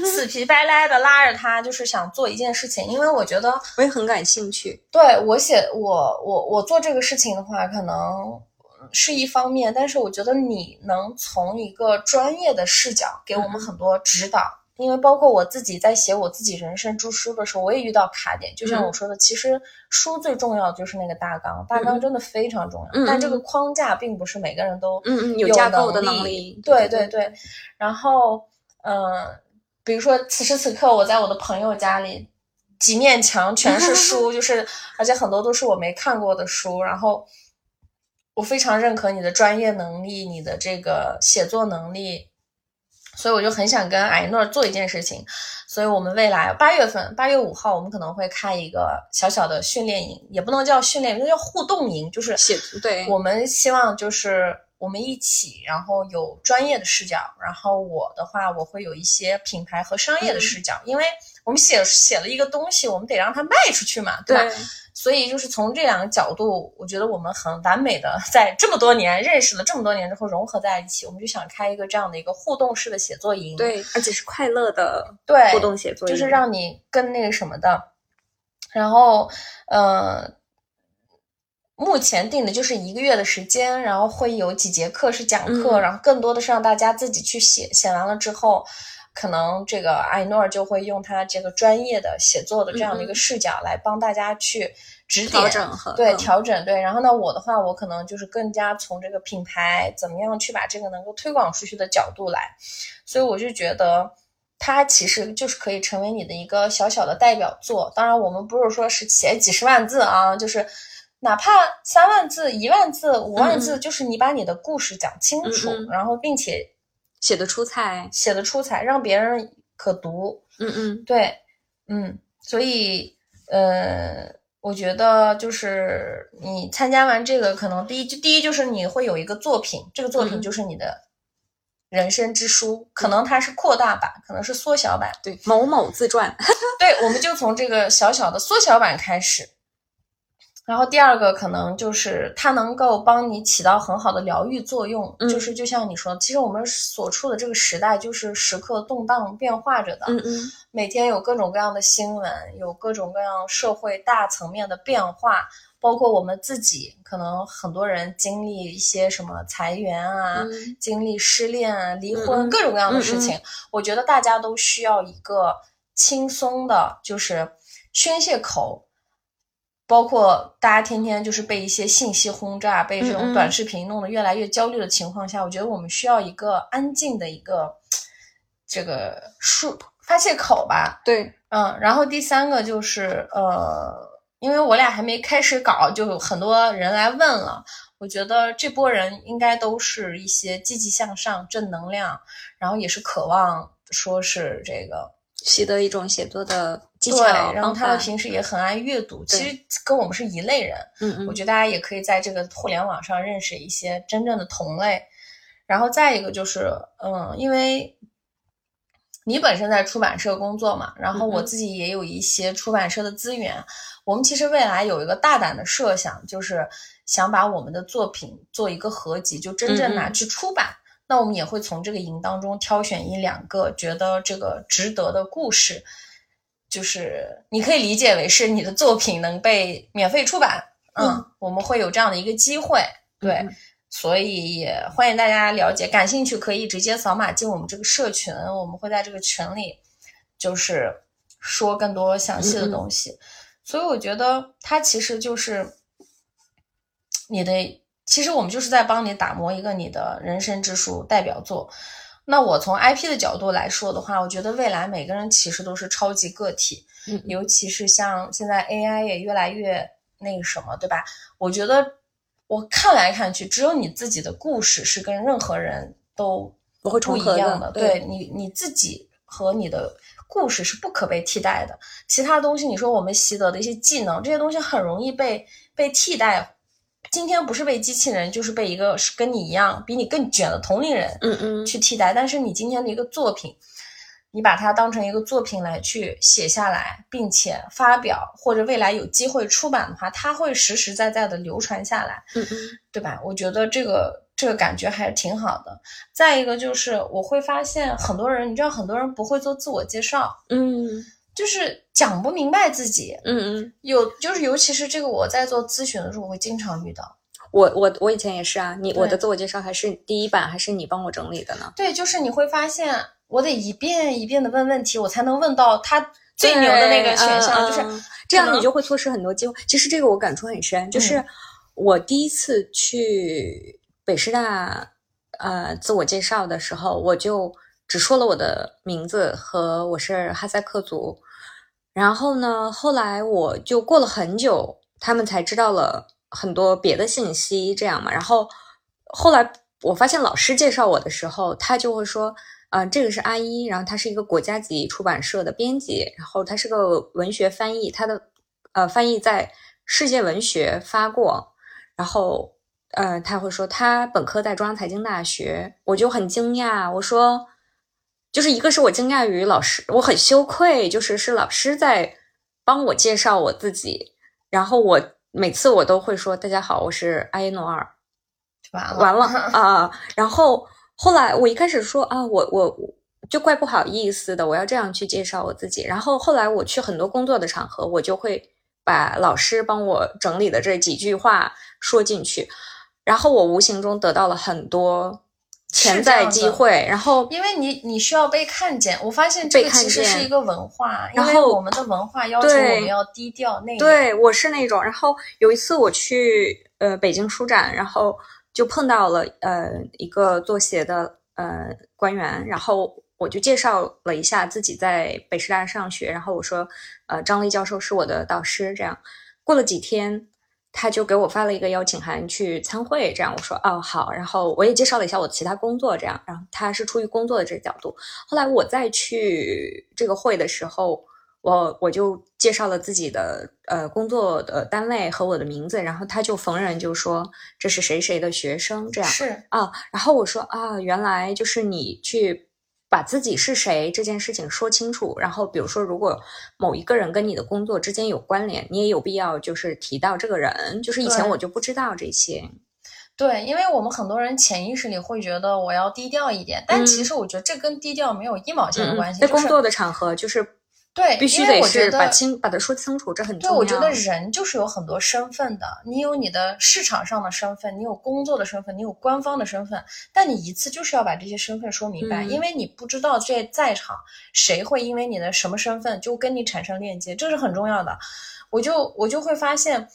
死皮白赖的拉着他，就是想做一件事情，因为我觉得我也很感兴趣。对我写我我我做这个事情的话，可能是一方面，但是我觉得你能从一个专业的视角给我们很多指导。因为包括我自己在写我自己人生著书的时候，我也遇到卡点。就像我说的，其实书最重要的就是那个大纲，大纲真的非常重要。但这个框架并不是每个人都有架构的能能力。对对对对，然后嗯、呃比如说此时此刻我在我的朋友家里，几面墙全是书，就是而且很多都是我没看过的书，然后我非常认可你的专业能力，你的这个写作能力。所以我就很想跟艾诺做一件事情，所以我们未来八月份，八月五号，我们可能会开一个小小的训练营，也不能叫训练营，那叫互动营，就是写对。我们希望就是我们一起，然后有专业的视角，然后我的话，我会有一些品牌和商业的视角，因为我们写写了一个东西，我们得让它卖出去嘛，对吧？对所以就是从这两个角度，我觉得我们很完美的在这么多年认识了这么多年之后融合在一起，我们就想开一个这样的一个互动式的写作营，对，而且是快乐的对，互动写作营，就是让你更那个什么的。然后，呃，目前定的就是一个月的时间，然后会有几节课是讲课，嗯然后更多的是让大家自己去写，写完了之后。可能这个艾诺尔就会用他这个专业的写作的这样的一个视角来帮大家去指点、对嗯。调整对。然后呢，我的话，我可能就是更加从这个品牌怎么样去把这个能够推广出去的角度来，所以我就觉得它其实就是可以成为你的一个小小的代表作。当然，我们不是说是写几十万字啊，就是哪怕三万字、一万字、五万字，就是你把你的故事讲清楚，嗯嗯。然后并且写的出彩。写的出彩，让别人可读。嗯嗯对，嗯，所以呃，我觉得就是你参加完这个，可能第一就第一就是你会有一个作品，这个作品嗯就是你的人生之书，可能它是扩大版，可能是缩小版。对，某某自传。对，我们就从这个小小的缩小版开始。然后第二个可能就是它能够帮你起到很好的疗愈作用，嗯就是就像你说，其实我们所处的这个时代就是时刻动荡变化着的，嗯嗯每天有各种各样的新闻，有各种各样社会大层面的变化，包括我们自己，可能很多人经历一些什么裁员啊，嗯经历失恋啊、离嗯婚，嗯各种各样的嗯事情。我觉得大家都需要一个轻松的，就是宣泄口。包括大家天天就是被一些信息轰炸，被这种短视频弄得越来越焦虑的情况下，我觉得我们需要一个安静的一个这个抒发泄口吧。对，嗯，然后第三个就是呃，因为我俩还没开始搞，就有很多人来问了。我觉得这波人应该都是一些积极向上、正能量，然后也是渴望说是这个习得一种写作的技对，巧，然后他们平时也很爱阅读，其实跟我们是一类人。嗯嗯我觉得大家也可以在这个互联网上认识一些真正的同类。然后再一个就是，嗯，因为你本身在出版社工作嘛，然后我自己也有一些出版社的资源。我们其实未来有一个大胆的设想，就是想把我们的作品做一个合集，就真正拿去出版。那我们也会从这个营当中挑选一两个觉得这个值得的故事，就是你可以理解为是你的作品能被免费出版，嗯，嗯我们会有这样的一个机会，对，嗯所以也欢迎大家了解，感兴趣可以直接扫码进我们这个社群，我们会在这个群里就是说更多详细的东西，所以我觉得它其实就是你的，其实我们就是在帮你打磨一个你的人生之书代表作。那我从 IP 的角度来说的话，我觉得未来每个人其实都是超级个体，嗯尤其是像现在 AI 也越来越那个什么，对吧？我觉得我看来看去，只有你自己的故事是跟任何人都不不会重合一样的。对对你你自己和你的故事是不可被替代的。其他东西，你说我们习得的一些技能，这些东西很容易被被替代。今天不是被机器人，就是被一个是跟你一样比你更卷的同龄人，嗯嗯去替代。但是你今天的一个作品，你把它当成一个作品来去写下来，并且发表，或者未来有机会出版的话，它会实实在在的流传下来，嗯嗯对吧？我觉得这个这个感觉还是挺好的。再一个就是我会发现很多人，你知道，很多人不会做自我介绍，嗯就是讲不明白自己。嗯嗯，有就是尤其是这个我在做咨询的时候，我会经常遇到。我我我以前也是啊，你我的自我介绍还是第一版还是你帮我整理的呢？对，就是你会发现，我得一遍一遍的问问题，我才能问到他最牛的那个选项，就是这样你就会错失很多机会。其实这个我感触很深，就是嗯我第一次去北师大呃自我介绍的时候，我就只说了我的名字和我是哈萨克族。然后呢，后来我就过了很久，他们才知道了很多别的信息，这样嘛。然后后来我发现老师介绍我的时候，他就会说，啊、这个是阿一，然后他是一个国家级出版社的编辑，然后他是个文学翻译，他的呃翻译在世界文学发过，然后呃他会说他本科在中央财经大学，我就很惊讶，我说。就是一个是我惊讶于老师，我很羞愧，就是是老师在帮我介绍我自己，然后我每次我都会说大家好，我是阿耶诺尔，完了完 了啊、然后后来我一开始说啊，我我就怪不好意思的，我要这样去介绍我自己。然后后来我去很多工作的场合，我就会把老师帮我整理的这几句话说进去，然后我无形中得到了很多潜在机会，然后因为你你需要被看见。我发现这个其实是一个文化，然后我们的文化要求我们要低调内敛。对，我是那种。然后有一次我去呃北京书展，然后就碰到了呃一个做鞋的呃官员，然后我就介绍了一下自己在北师大上学，然后我说呃张丽教授是我的导师，这样过了几天。他就给我发了一个邀请函去参会，这样我说哦好，然后我也介绍了一下我的其他工作，这样，然后他是出于工作的这个角度。后来我再去这个会的时候，我我就介绍了自己的呃工作的单位和我的名字，然后他就逢人就说这是谁谁的学生这样是啊，然后我说啊，原来就是你去把自己是谁这件事情说清楚，然后比如说如果某一个人跟你的工作之间有关联，你也有必要就是提到这个人，就是以前我就不知道这些，对，因为我们很多人潜意识里会觉得我要低调一点，但其实我觉得这跟低调没有一毛钱的嗯关系。在就是工作的场合就是对，必须得是把清把它说清楚，这很重要对，要。我觉得人就是有很多身份的，你有你的市场上的身份，你有工作的身份，你有官方的身份，但你一次就是要把这些身份说明白，嗯因为你不知道这在场谁会因为你的什么身份就跟你产生链接，这是很重要的。我就我就会发现，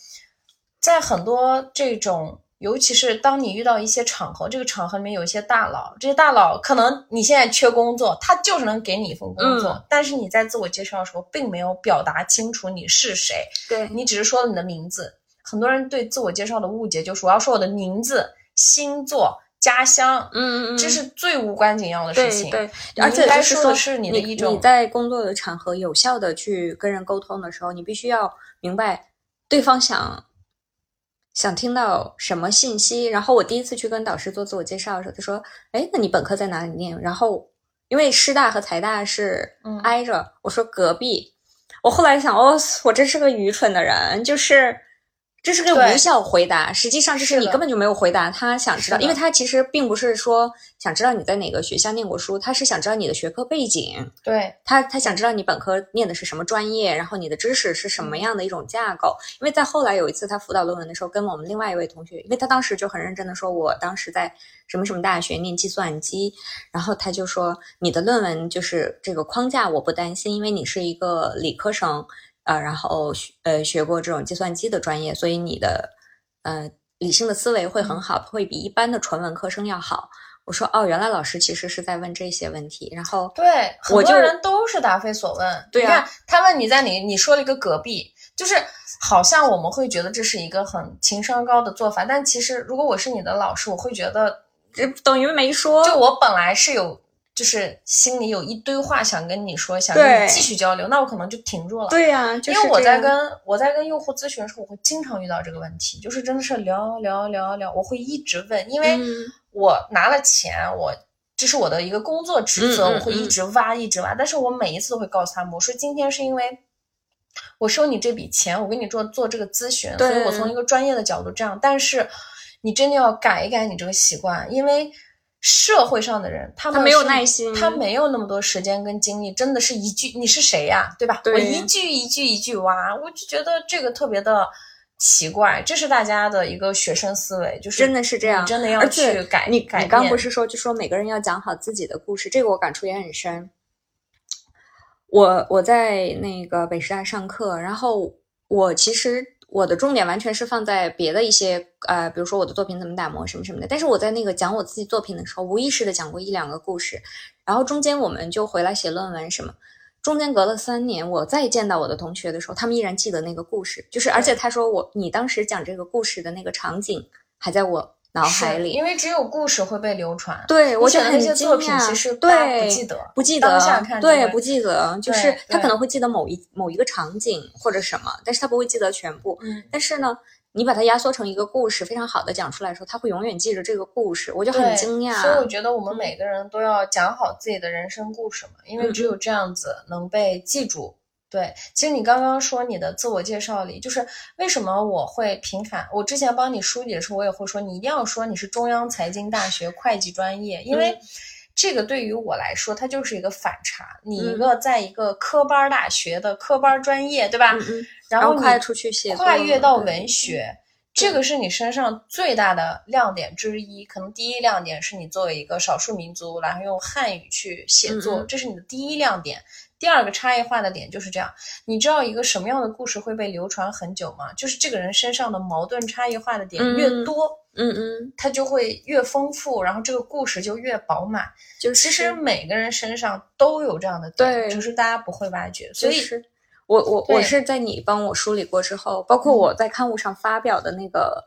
在很多这种。尤其是当你遇到一些场合，这个场合里面有一些大佬，这些大佬可能你现在缺工作，他就是能给你一份工作，嗯但是你在自我介绍的时候，并没有表达清楚你是谁，对你只是说了你的名字。很多人对自我介绍的误解就是我要说我的名字、星座、家乡，嗯嗯，这是最无关紧要的事情。对，你而且应该说说的是你的一种你在工作的场合有效的去跟人沟通的时候，你必须要明白对方想想听到什么信息。然后我第一次去跟导师做自我介绍的时候，他说：“哎，那你本科在哪里念？”然后因为师大和财大是嗯挨着，我说隔壁。我后来想，哦，我真是个愚蠢的人，就是这是个无效回答，实际上就是你根本就没有回答他想知道，因为他其实并不是说想知道你在哪个学校念过书，他是想知道你的学科背景，对。他他想知道你本科念的是什么专业，然后你的知识是什么样的一种架构。因为在后来有一次他辅导论文的时候，跟我们另外一位同学，因为他当时就很认真的说，我当时在什么什么大学念计算机，然后他就说你的论文就是这个框架我不担心，因为你是一个理科生，呃，然后学呃学过这种计算机的专业，所以你的呃理性的思维会很好，会比一般的纯文科生要好。我说哦，原来老师其实是在问这些问题，然后对，很多人都是答非所问。对啊你看他问你在你，你说了一个隔壁，就是好像我们会觉得这是一个很情商高的做法，但其实如果我是你的老师，我会觉得，这等于没说。就我本来是有。就是心里有一堆话想跟你说，想跟你继续交流，那我可能就停住了。对呀、就是因为我在跟我在跟用户咨询的时候，我会经常遇到这个问题，就是真的是聊聊聊聊，我会一直问，因为嗯我拿了钱，我这是我的一个工作职责，我会一直挖一直挖，但是我每一次都会告诉他们，我说今天是因为。我收你这笔钱，我给你做做这个咨询，所以我从一个专业的角度这样。但是，你真的要改一改你这个习惯，因为社会上的人他们没有耐心。他没有那么多时间跟精力，真的是一句你是谁呀、对吧？对。我一句一句一句挖，我就觉得这个特别的奇怪，这是大家的一个学生思维，就是真的是这样，真的要去改你改你刚不是说就说每个人要讲好自己的故事，这个我感触也很深。我我在那个北师大上课，然后我其实我的重点完全是放在别的一些呃，比如说我的作品怎么打磨什么什么的。但是我在那个讲我自己作品的时候，无意识的讲过一两个故事，然后中间我们就回来写论文什么。中间隔了三年，我再见到我的同学的时候，他们依然记得那个故事，就是而且他说我你当时讲这个故事的那个场景还在我脑海里，因为只有故事会被流传。对，我你写的就很惊那些作品其实对不记得不记得，对，不记得，就是他可能会记得某一某一个场景或者什么，但是他不会记得全部。嗯，但是呢，你把它压缩成一个故事，非常好的讲出来的时候，他会永远记着这个故事，我就很惊讶。所以我觉得我们每个人都要讲好自己的人生故事嘛，因为只有这样子能被记住。对，其实你刚刚说你的自我介绍里，就是为什么我会平侃？我之前帮你梳理的时候，我也会说，你一定要说你是中央财经大学会计专业，因为嗯这个对于我来说，它就是一个反差。你一嗯个在一个科班大学的科班专业，对吧？嗯嗯，然后你后跨出去写作，跨越到文学，这个是你身上最大的亮点之一。可能第一亮点是你作为一个少数民族，然后用汉语去写作，嗯嗯这是你的第一亮点。第二个差异化的点就是这样，你知道一个什么样的故事会被流传很久吗？就是这个人身上的矛盾差异化的点越嗯多，嗯嗯，它就会越丰富，然后这个故事就越饱满。就是其实每个人身上都有这样的点，对只是大家不会挖掘。所以，就是我我我是在你帮我梳理过之后，包括我在刊物上发表的那个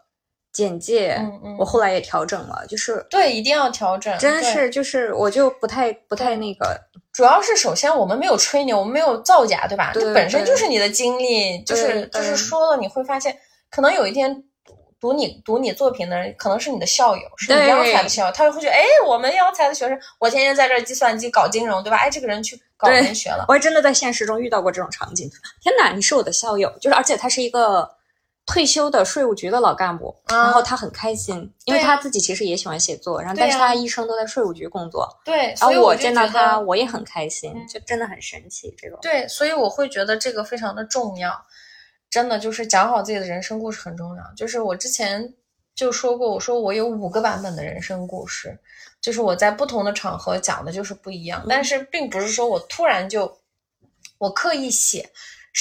简介，嗯嗯我后来也调整了，就是对，一定要调整。真对是就是我就不太不太那个，主要是首先我们没有吹牛，我们没有造假，对吧？对这本身就是你的经历，就是就是说了，你会发现，可能有一天读读你读你作品的人，可能是你的校友，是你对央财的校友，他就会觉得，哎，我们央财的学生，我天天在这儿计算机搞金融，对吧？哎，这个人去搞文学了，我还真的在现实中遇到过这种场景。天哪，你是我的校友，就是而且他是一个退休的税务局的老干部，啊然后他很开心，因为他自己其实也喜欢写作，然后对但是啊他一生都在税务局工作，对，然后我见到他我也很开心嗯，就真的很神奇这种。对，所以我会觉得这个非常的重要，真的就是讲好自己的人生故事很重要。就是我之前就说过，我说我有五个版本的人生故事，就是我在不同的场合讲的就是不一样，但是并不是说我突然就我刻意写。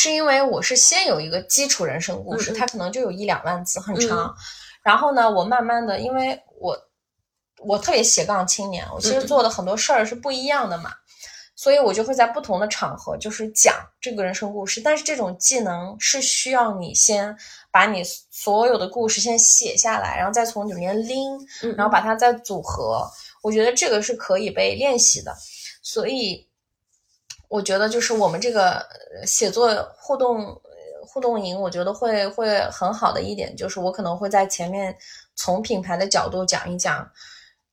是因为我是先有一个基础人生故事，它可能就有一两万字，很长。然后呢，我慢慢的，因为我我特别斜杠青年，我其实做的很多事儿是不一样的嘛。所以我就会在不同的场合就是讲这个人生故事。但是这种技能是需要你先把你所有的故事先写下来，然后再从里面拎，然后把它再组合。我觉得这个是可以被练习的。所以我觉得就是我们这个写作互动互动营，我觉得会会很好的一点就是我可能会在前面从品牌的角度讲一讲。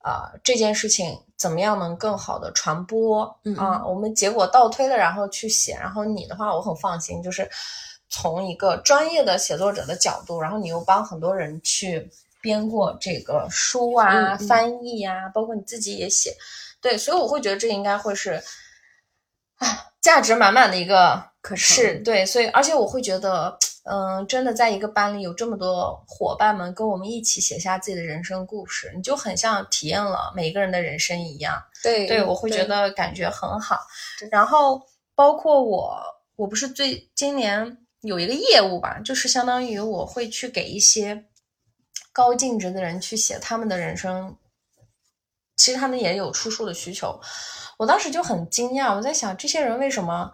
啊，这件事情怎么样能更好的传播啊？我们结果倒推了，然后去写。然后你的话，我很放心，就是从一个专业的写作者的角度，然后你又帮很多人去编过这个书啊、翻译呀，包括你自己也写。对，所以我会觉得这应该会是啊，价值满满的一个课程。是对，所以而且我会觉得。嗯，真的在一个班里有这么多伙伴们跟我们一起写下自己的人生故事，你就很像体验了每一个人的人生一样。对，对我会觉得感觉很好。然后包括我，我不是最今年有一个业务吧，就是相当于我会去给一些高净值的人去写他们的人生，其实他们也有出书的需求。我当时就很惊讶，我在想这些人为什么？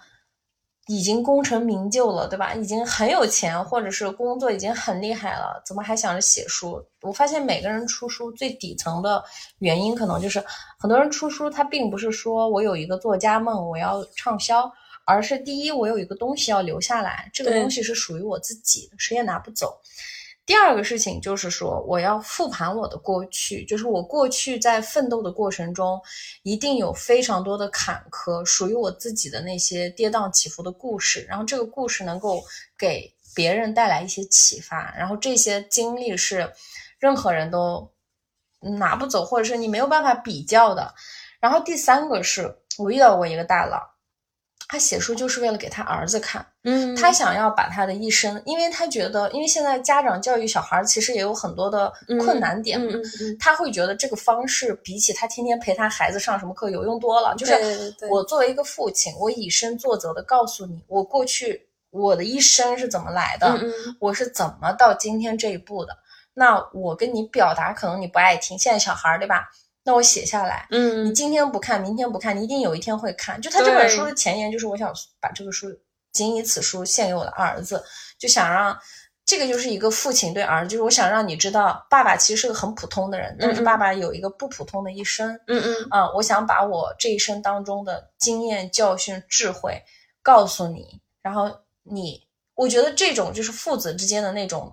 已经功成名就了，对吧？已经很有钱，或者是工作已经很厉害了，怎么还想着写书？我发现每个人出书最底层的原因，可能就是很多人出书，他并不是说我有一个作家梦，我要畅销，而是第一，我有一个东西要留下来，这个东西是属于我自己的，谁也拿不走。第二个事情就是说，我要复盘我的过去，就是我过去在奋斗的过程中，一定有非常多的坎坷，属于我自己的那些跌宕起伏的故事。然后这个故事能够给别人带来一些启发，然后这些经历是任何人都拿不走，或者是你没有办法比较的。然后第三个是我遇到过一个大佬。他写书就是为了给他儿子看，嗯，他想要把他的一生，因为他觉得，因为现在家长教育小孩其实也有很多的困难点，嗯嗯，他会觉得这个方式比起他天天陪他孩子上什么课有用多了。就是我作为一个父亲，我以身作则的告诉你，我过去我的一生是怎么来的，我是怎么到今天这一步的。那我跟你表达，可能你不爱听，现在小孩对吧？那我写下来，嗯，你今天不看，明天不看，你一定有一天会看。就他这本书的前言就是，我想把这个书仅以此书献给我的儿子，就想让这个就是一个父亲对儿子，就是我想让你知道，爸爸其实是个很普通的人，但是爸爸有一个不普通的一生，嗯嗯，啊，我想把我这一生当中的经验、教训、智慧告诉你，然后你，我觉得这种就是父子之间的那种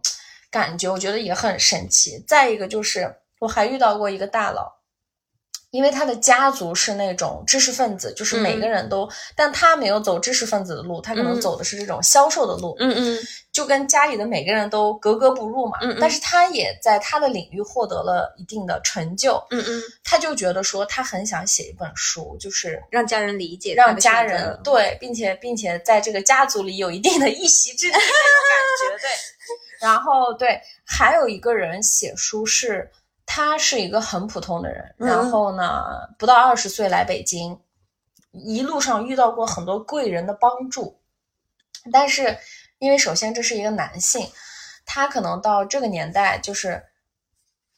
感觉，我觉得也很神奇。再一个就是，我还遇到过一个大佬。因为他的家族是那种知识分子，就是每个人都，但他没有走知识分子的路，他可能走的是这种销售的路，嗯嗯，就跟家里的每个人都格格不入嘛，嗯嗯，但是他也在他的领域获得了一定的成就，嗯嗯，他就觉得说他很想写一本书，就是让家人理解，让家人对，并且并且在这个家族里有一定的一席之地那种感觉，对，然后对，还有一个人写书是。他是一个很普通的人，然后呢，不到二十岁来北京，一路上遇到过很多贵人的帮助，但是因为首先这是一个男性，他可能到这个年代就是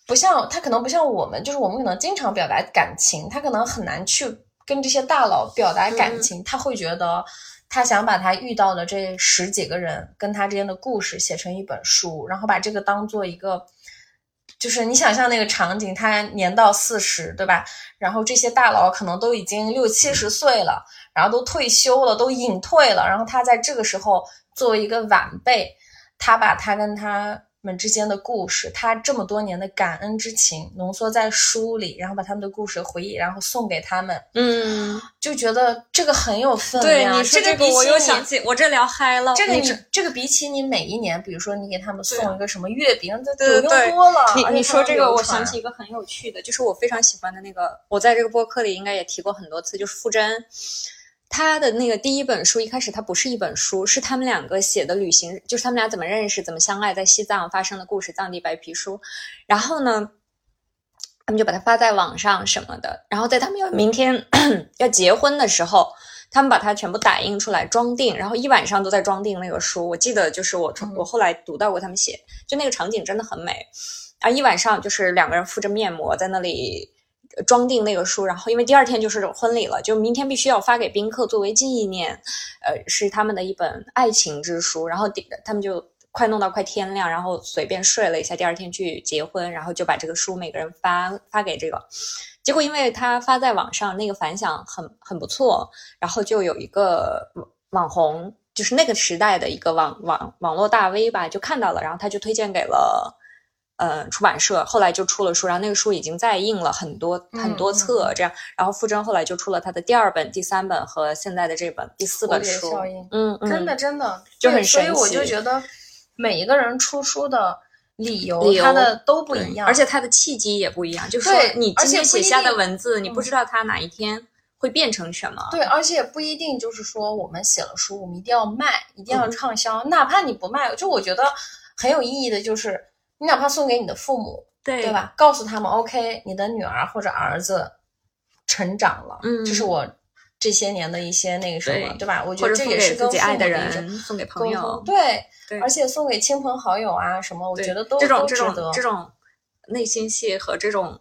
不像他可能不像我们，就是我们可能经常表达感情，他可能很难去跟这些大佬表达感情，他会觉得他想把他遇到的这十几个人跟他之间的故事写成一本书，然后把这个当做一个。就是你想象那个场景，他年到四十，对吧？然后这些大佬可能都已经六七十岁了，然后都退休了，都隐退了，然后他在这个时候作为一个晚辈，他把他跟他。们之间的故事，他这么多年的感恩之情浓缩在书里，然后把他们的故事回忆，然后送给他们，嗯，就觉得这个很有分量。对，这个我又想起，我这聊嗨了。这个你这个比起你每一年，比如说你给他们送一个什么月饼，这有用多了。你你说这个，我想起一个很有趣的，就是我非常喜欢的那个，我在这个播客里应该也提过很多次，就是傅真。他的那个第一本书一开始他不是一本书，是他们两个写的旅行，就是他们俩怎么认识、怎么相爱，在西藏发生的故事，《藏地白皮书》。然后呢，他们就把它发在网上什么的。然后在他们要明天 要结婚的时候，他们把它全部打印出来装订，然后一晚上都在装订那个书。我记得就是我我后来读到过他们写，就那个场景真的很美啊！一晚上就是两个人敷着面膜在那里。装订那个书，然后因为第二天就是婚礼了，就明天必须要发给宾客作为纪念，呃，是他们的一本爱情之书，然后第他们就快弄到快天亮，然后随便睡了一下，第二天去结婚，然后就把这个书每个人发发给这个，结果因为他发在网上，那个反响很很不错，然后就有一个网红，就是那个时代的一个网网网络大 V 吧，就看到了，然后他就推荐给了。呃，出版社后来就出了书，然后那个书已经在印了很多很多册，这样，然后傅征后来就出了他的第二本、第三本和现在的这本第四本书，嗯，真的真的就很神奇。所以我就觉得每一个人出书的理由，他的都不一样，而且他的契机也不一样。就是说，你今天写下的文字，你不知道他哪一天会变成什么。对，而且也不一定就是说，我们写了书，我们一定要卖，一定要畅销，哪怕你不卖，就我觉得很有意义的就是。你哪怕送给你的父母，对对吧？告诉他们，OK，你的女儿或者儿子成长了，嗯，这是我这些年的一些那个什么，对吧？我觉得这也是跟爱的人送给朋友，对，而且送给亲朋好友啊什么，我觉得都这种这种这种内心戏和这种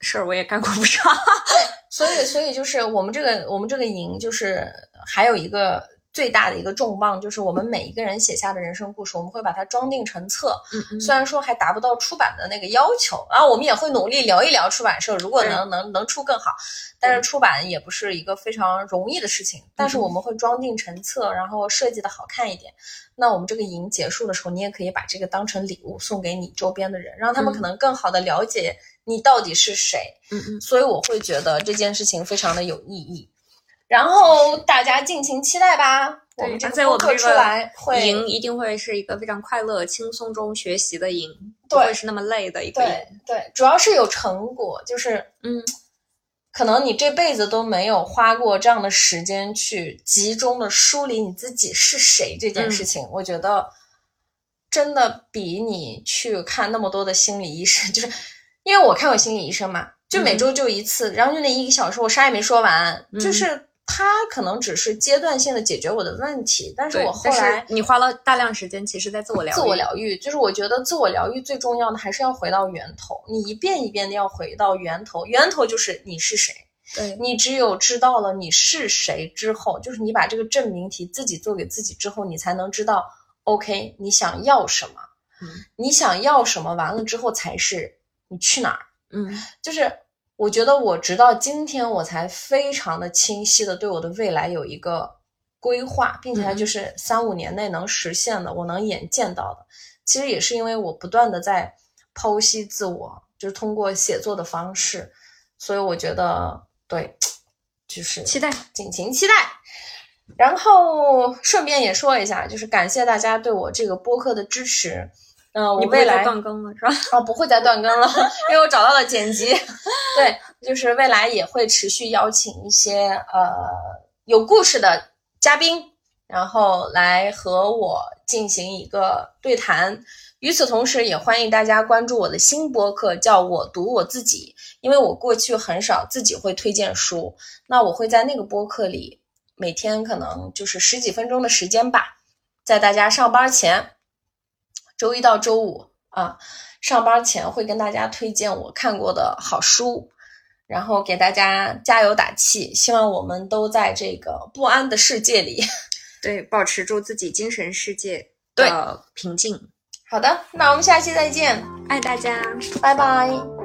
事儿我也干过不少。对，所以所以就是我们这个我们这个营就是还有一个。最大的一个重磅就是我们每一个人写下的人生故事，我们会把它装订成册。嗯虽然说还达不到出版的那个要求，然后我们也会努力聊一聊出版社，如果能能能出更好。但是出版也不是一个非常容易的事情。但是我们会装订成册，然后设计的好看一点。那我们这个营结束的时候，你也可以把这个当成礼物送给你周边的人，让他们可能更好的了解你到底是谁。嗯嗯。所以我会觉得这件事情非常的有意义。然后大家尽情期待吧。我们这个播客出来会，营一定会是一个非常快乐、轻松中学习的营，不会是那么累的一个营。对对，主要是有成果，就是嗯，可能你这辈子都没有花过这样的时间去集中的梳理你自己是谁这件事情，我觉得真的比你去看那么多的心理医生，就是因为我看过心理医生嘛，就每周就一次，然后就那一个小时，我啥也没说完，就是。他可能只是阶段性的解决我的问题，但是我后来你花了大量时间，其实在自我疗愈。自我疗愈就是我觉得自我疗愈最重要的还是要回到源头，你一遍一遍的要回到源头，源头就是你是谁。对你只有知道了你是谁之后，就是你把这个证明题自己做给自己之后，你才能知道，OK，你想要什么？嗯，你想要什么？完了之后才是你去哪儿？嗯，就是。我觉得我直到今天我才非常的清晰的对我的未来有一个规划，并且它就是三五年内能实现的，我能眼见到的。其实也是因为我不断的在剖析自我，就是通过写作的方式，所以我觉得对，就是期待，尽情期待。然后顺便也说一下，就是感谢大家对我这个播客的支持。嗯，我未来断更了是吧？哦，不会再断更了，因为我找到了剪辑。对，就是未来也会持续邀请一些呃有故事的嘉宾，然后来和我进行一个对谈。与此同时，也欢迎大家关注我的新播客，叫我读我自己。因为我过去很少自己会推荐书，那我会在那个播客里，每天可能就是十几分钟的时间吧，在大家上班前。周一到周五啊，上班前会跟大家推荐我看过的好书，然后给大家加油打气。希望我们都在这个不安的世界里，对，保持住自己精神世界的平静。好的，那我们下期再见，爱大家，拜拜。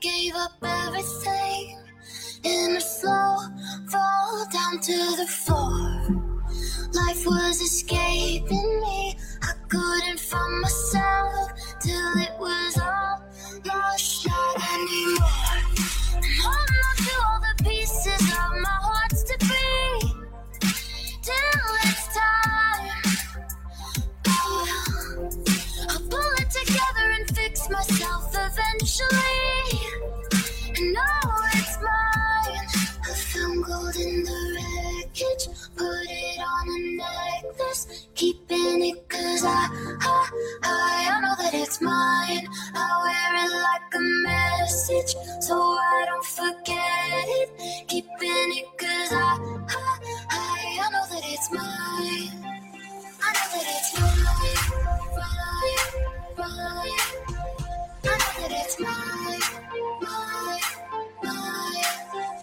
Gave up everything in a slow fall down to the floor. Life was escaping me. I couldn't find myself till it was all lost, keeping it cause I, I, I, know that it's mine. I wear it like a message so I don't forget it. Keeping it cause I, I, I, I know that it's mine. I know that it's mine, mine, mine. I know that it's mine, mine, mine.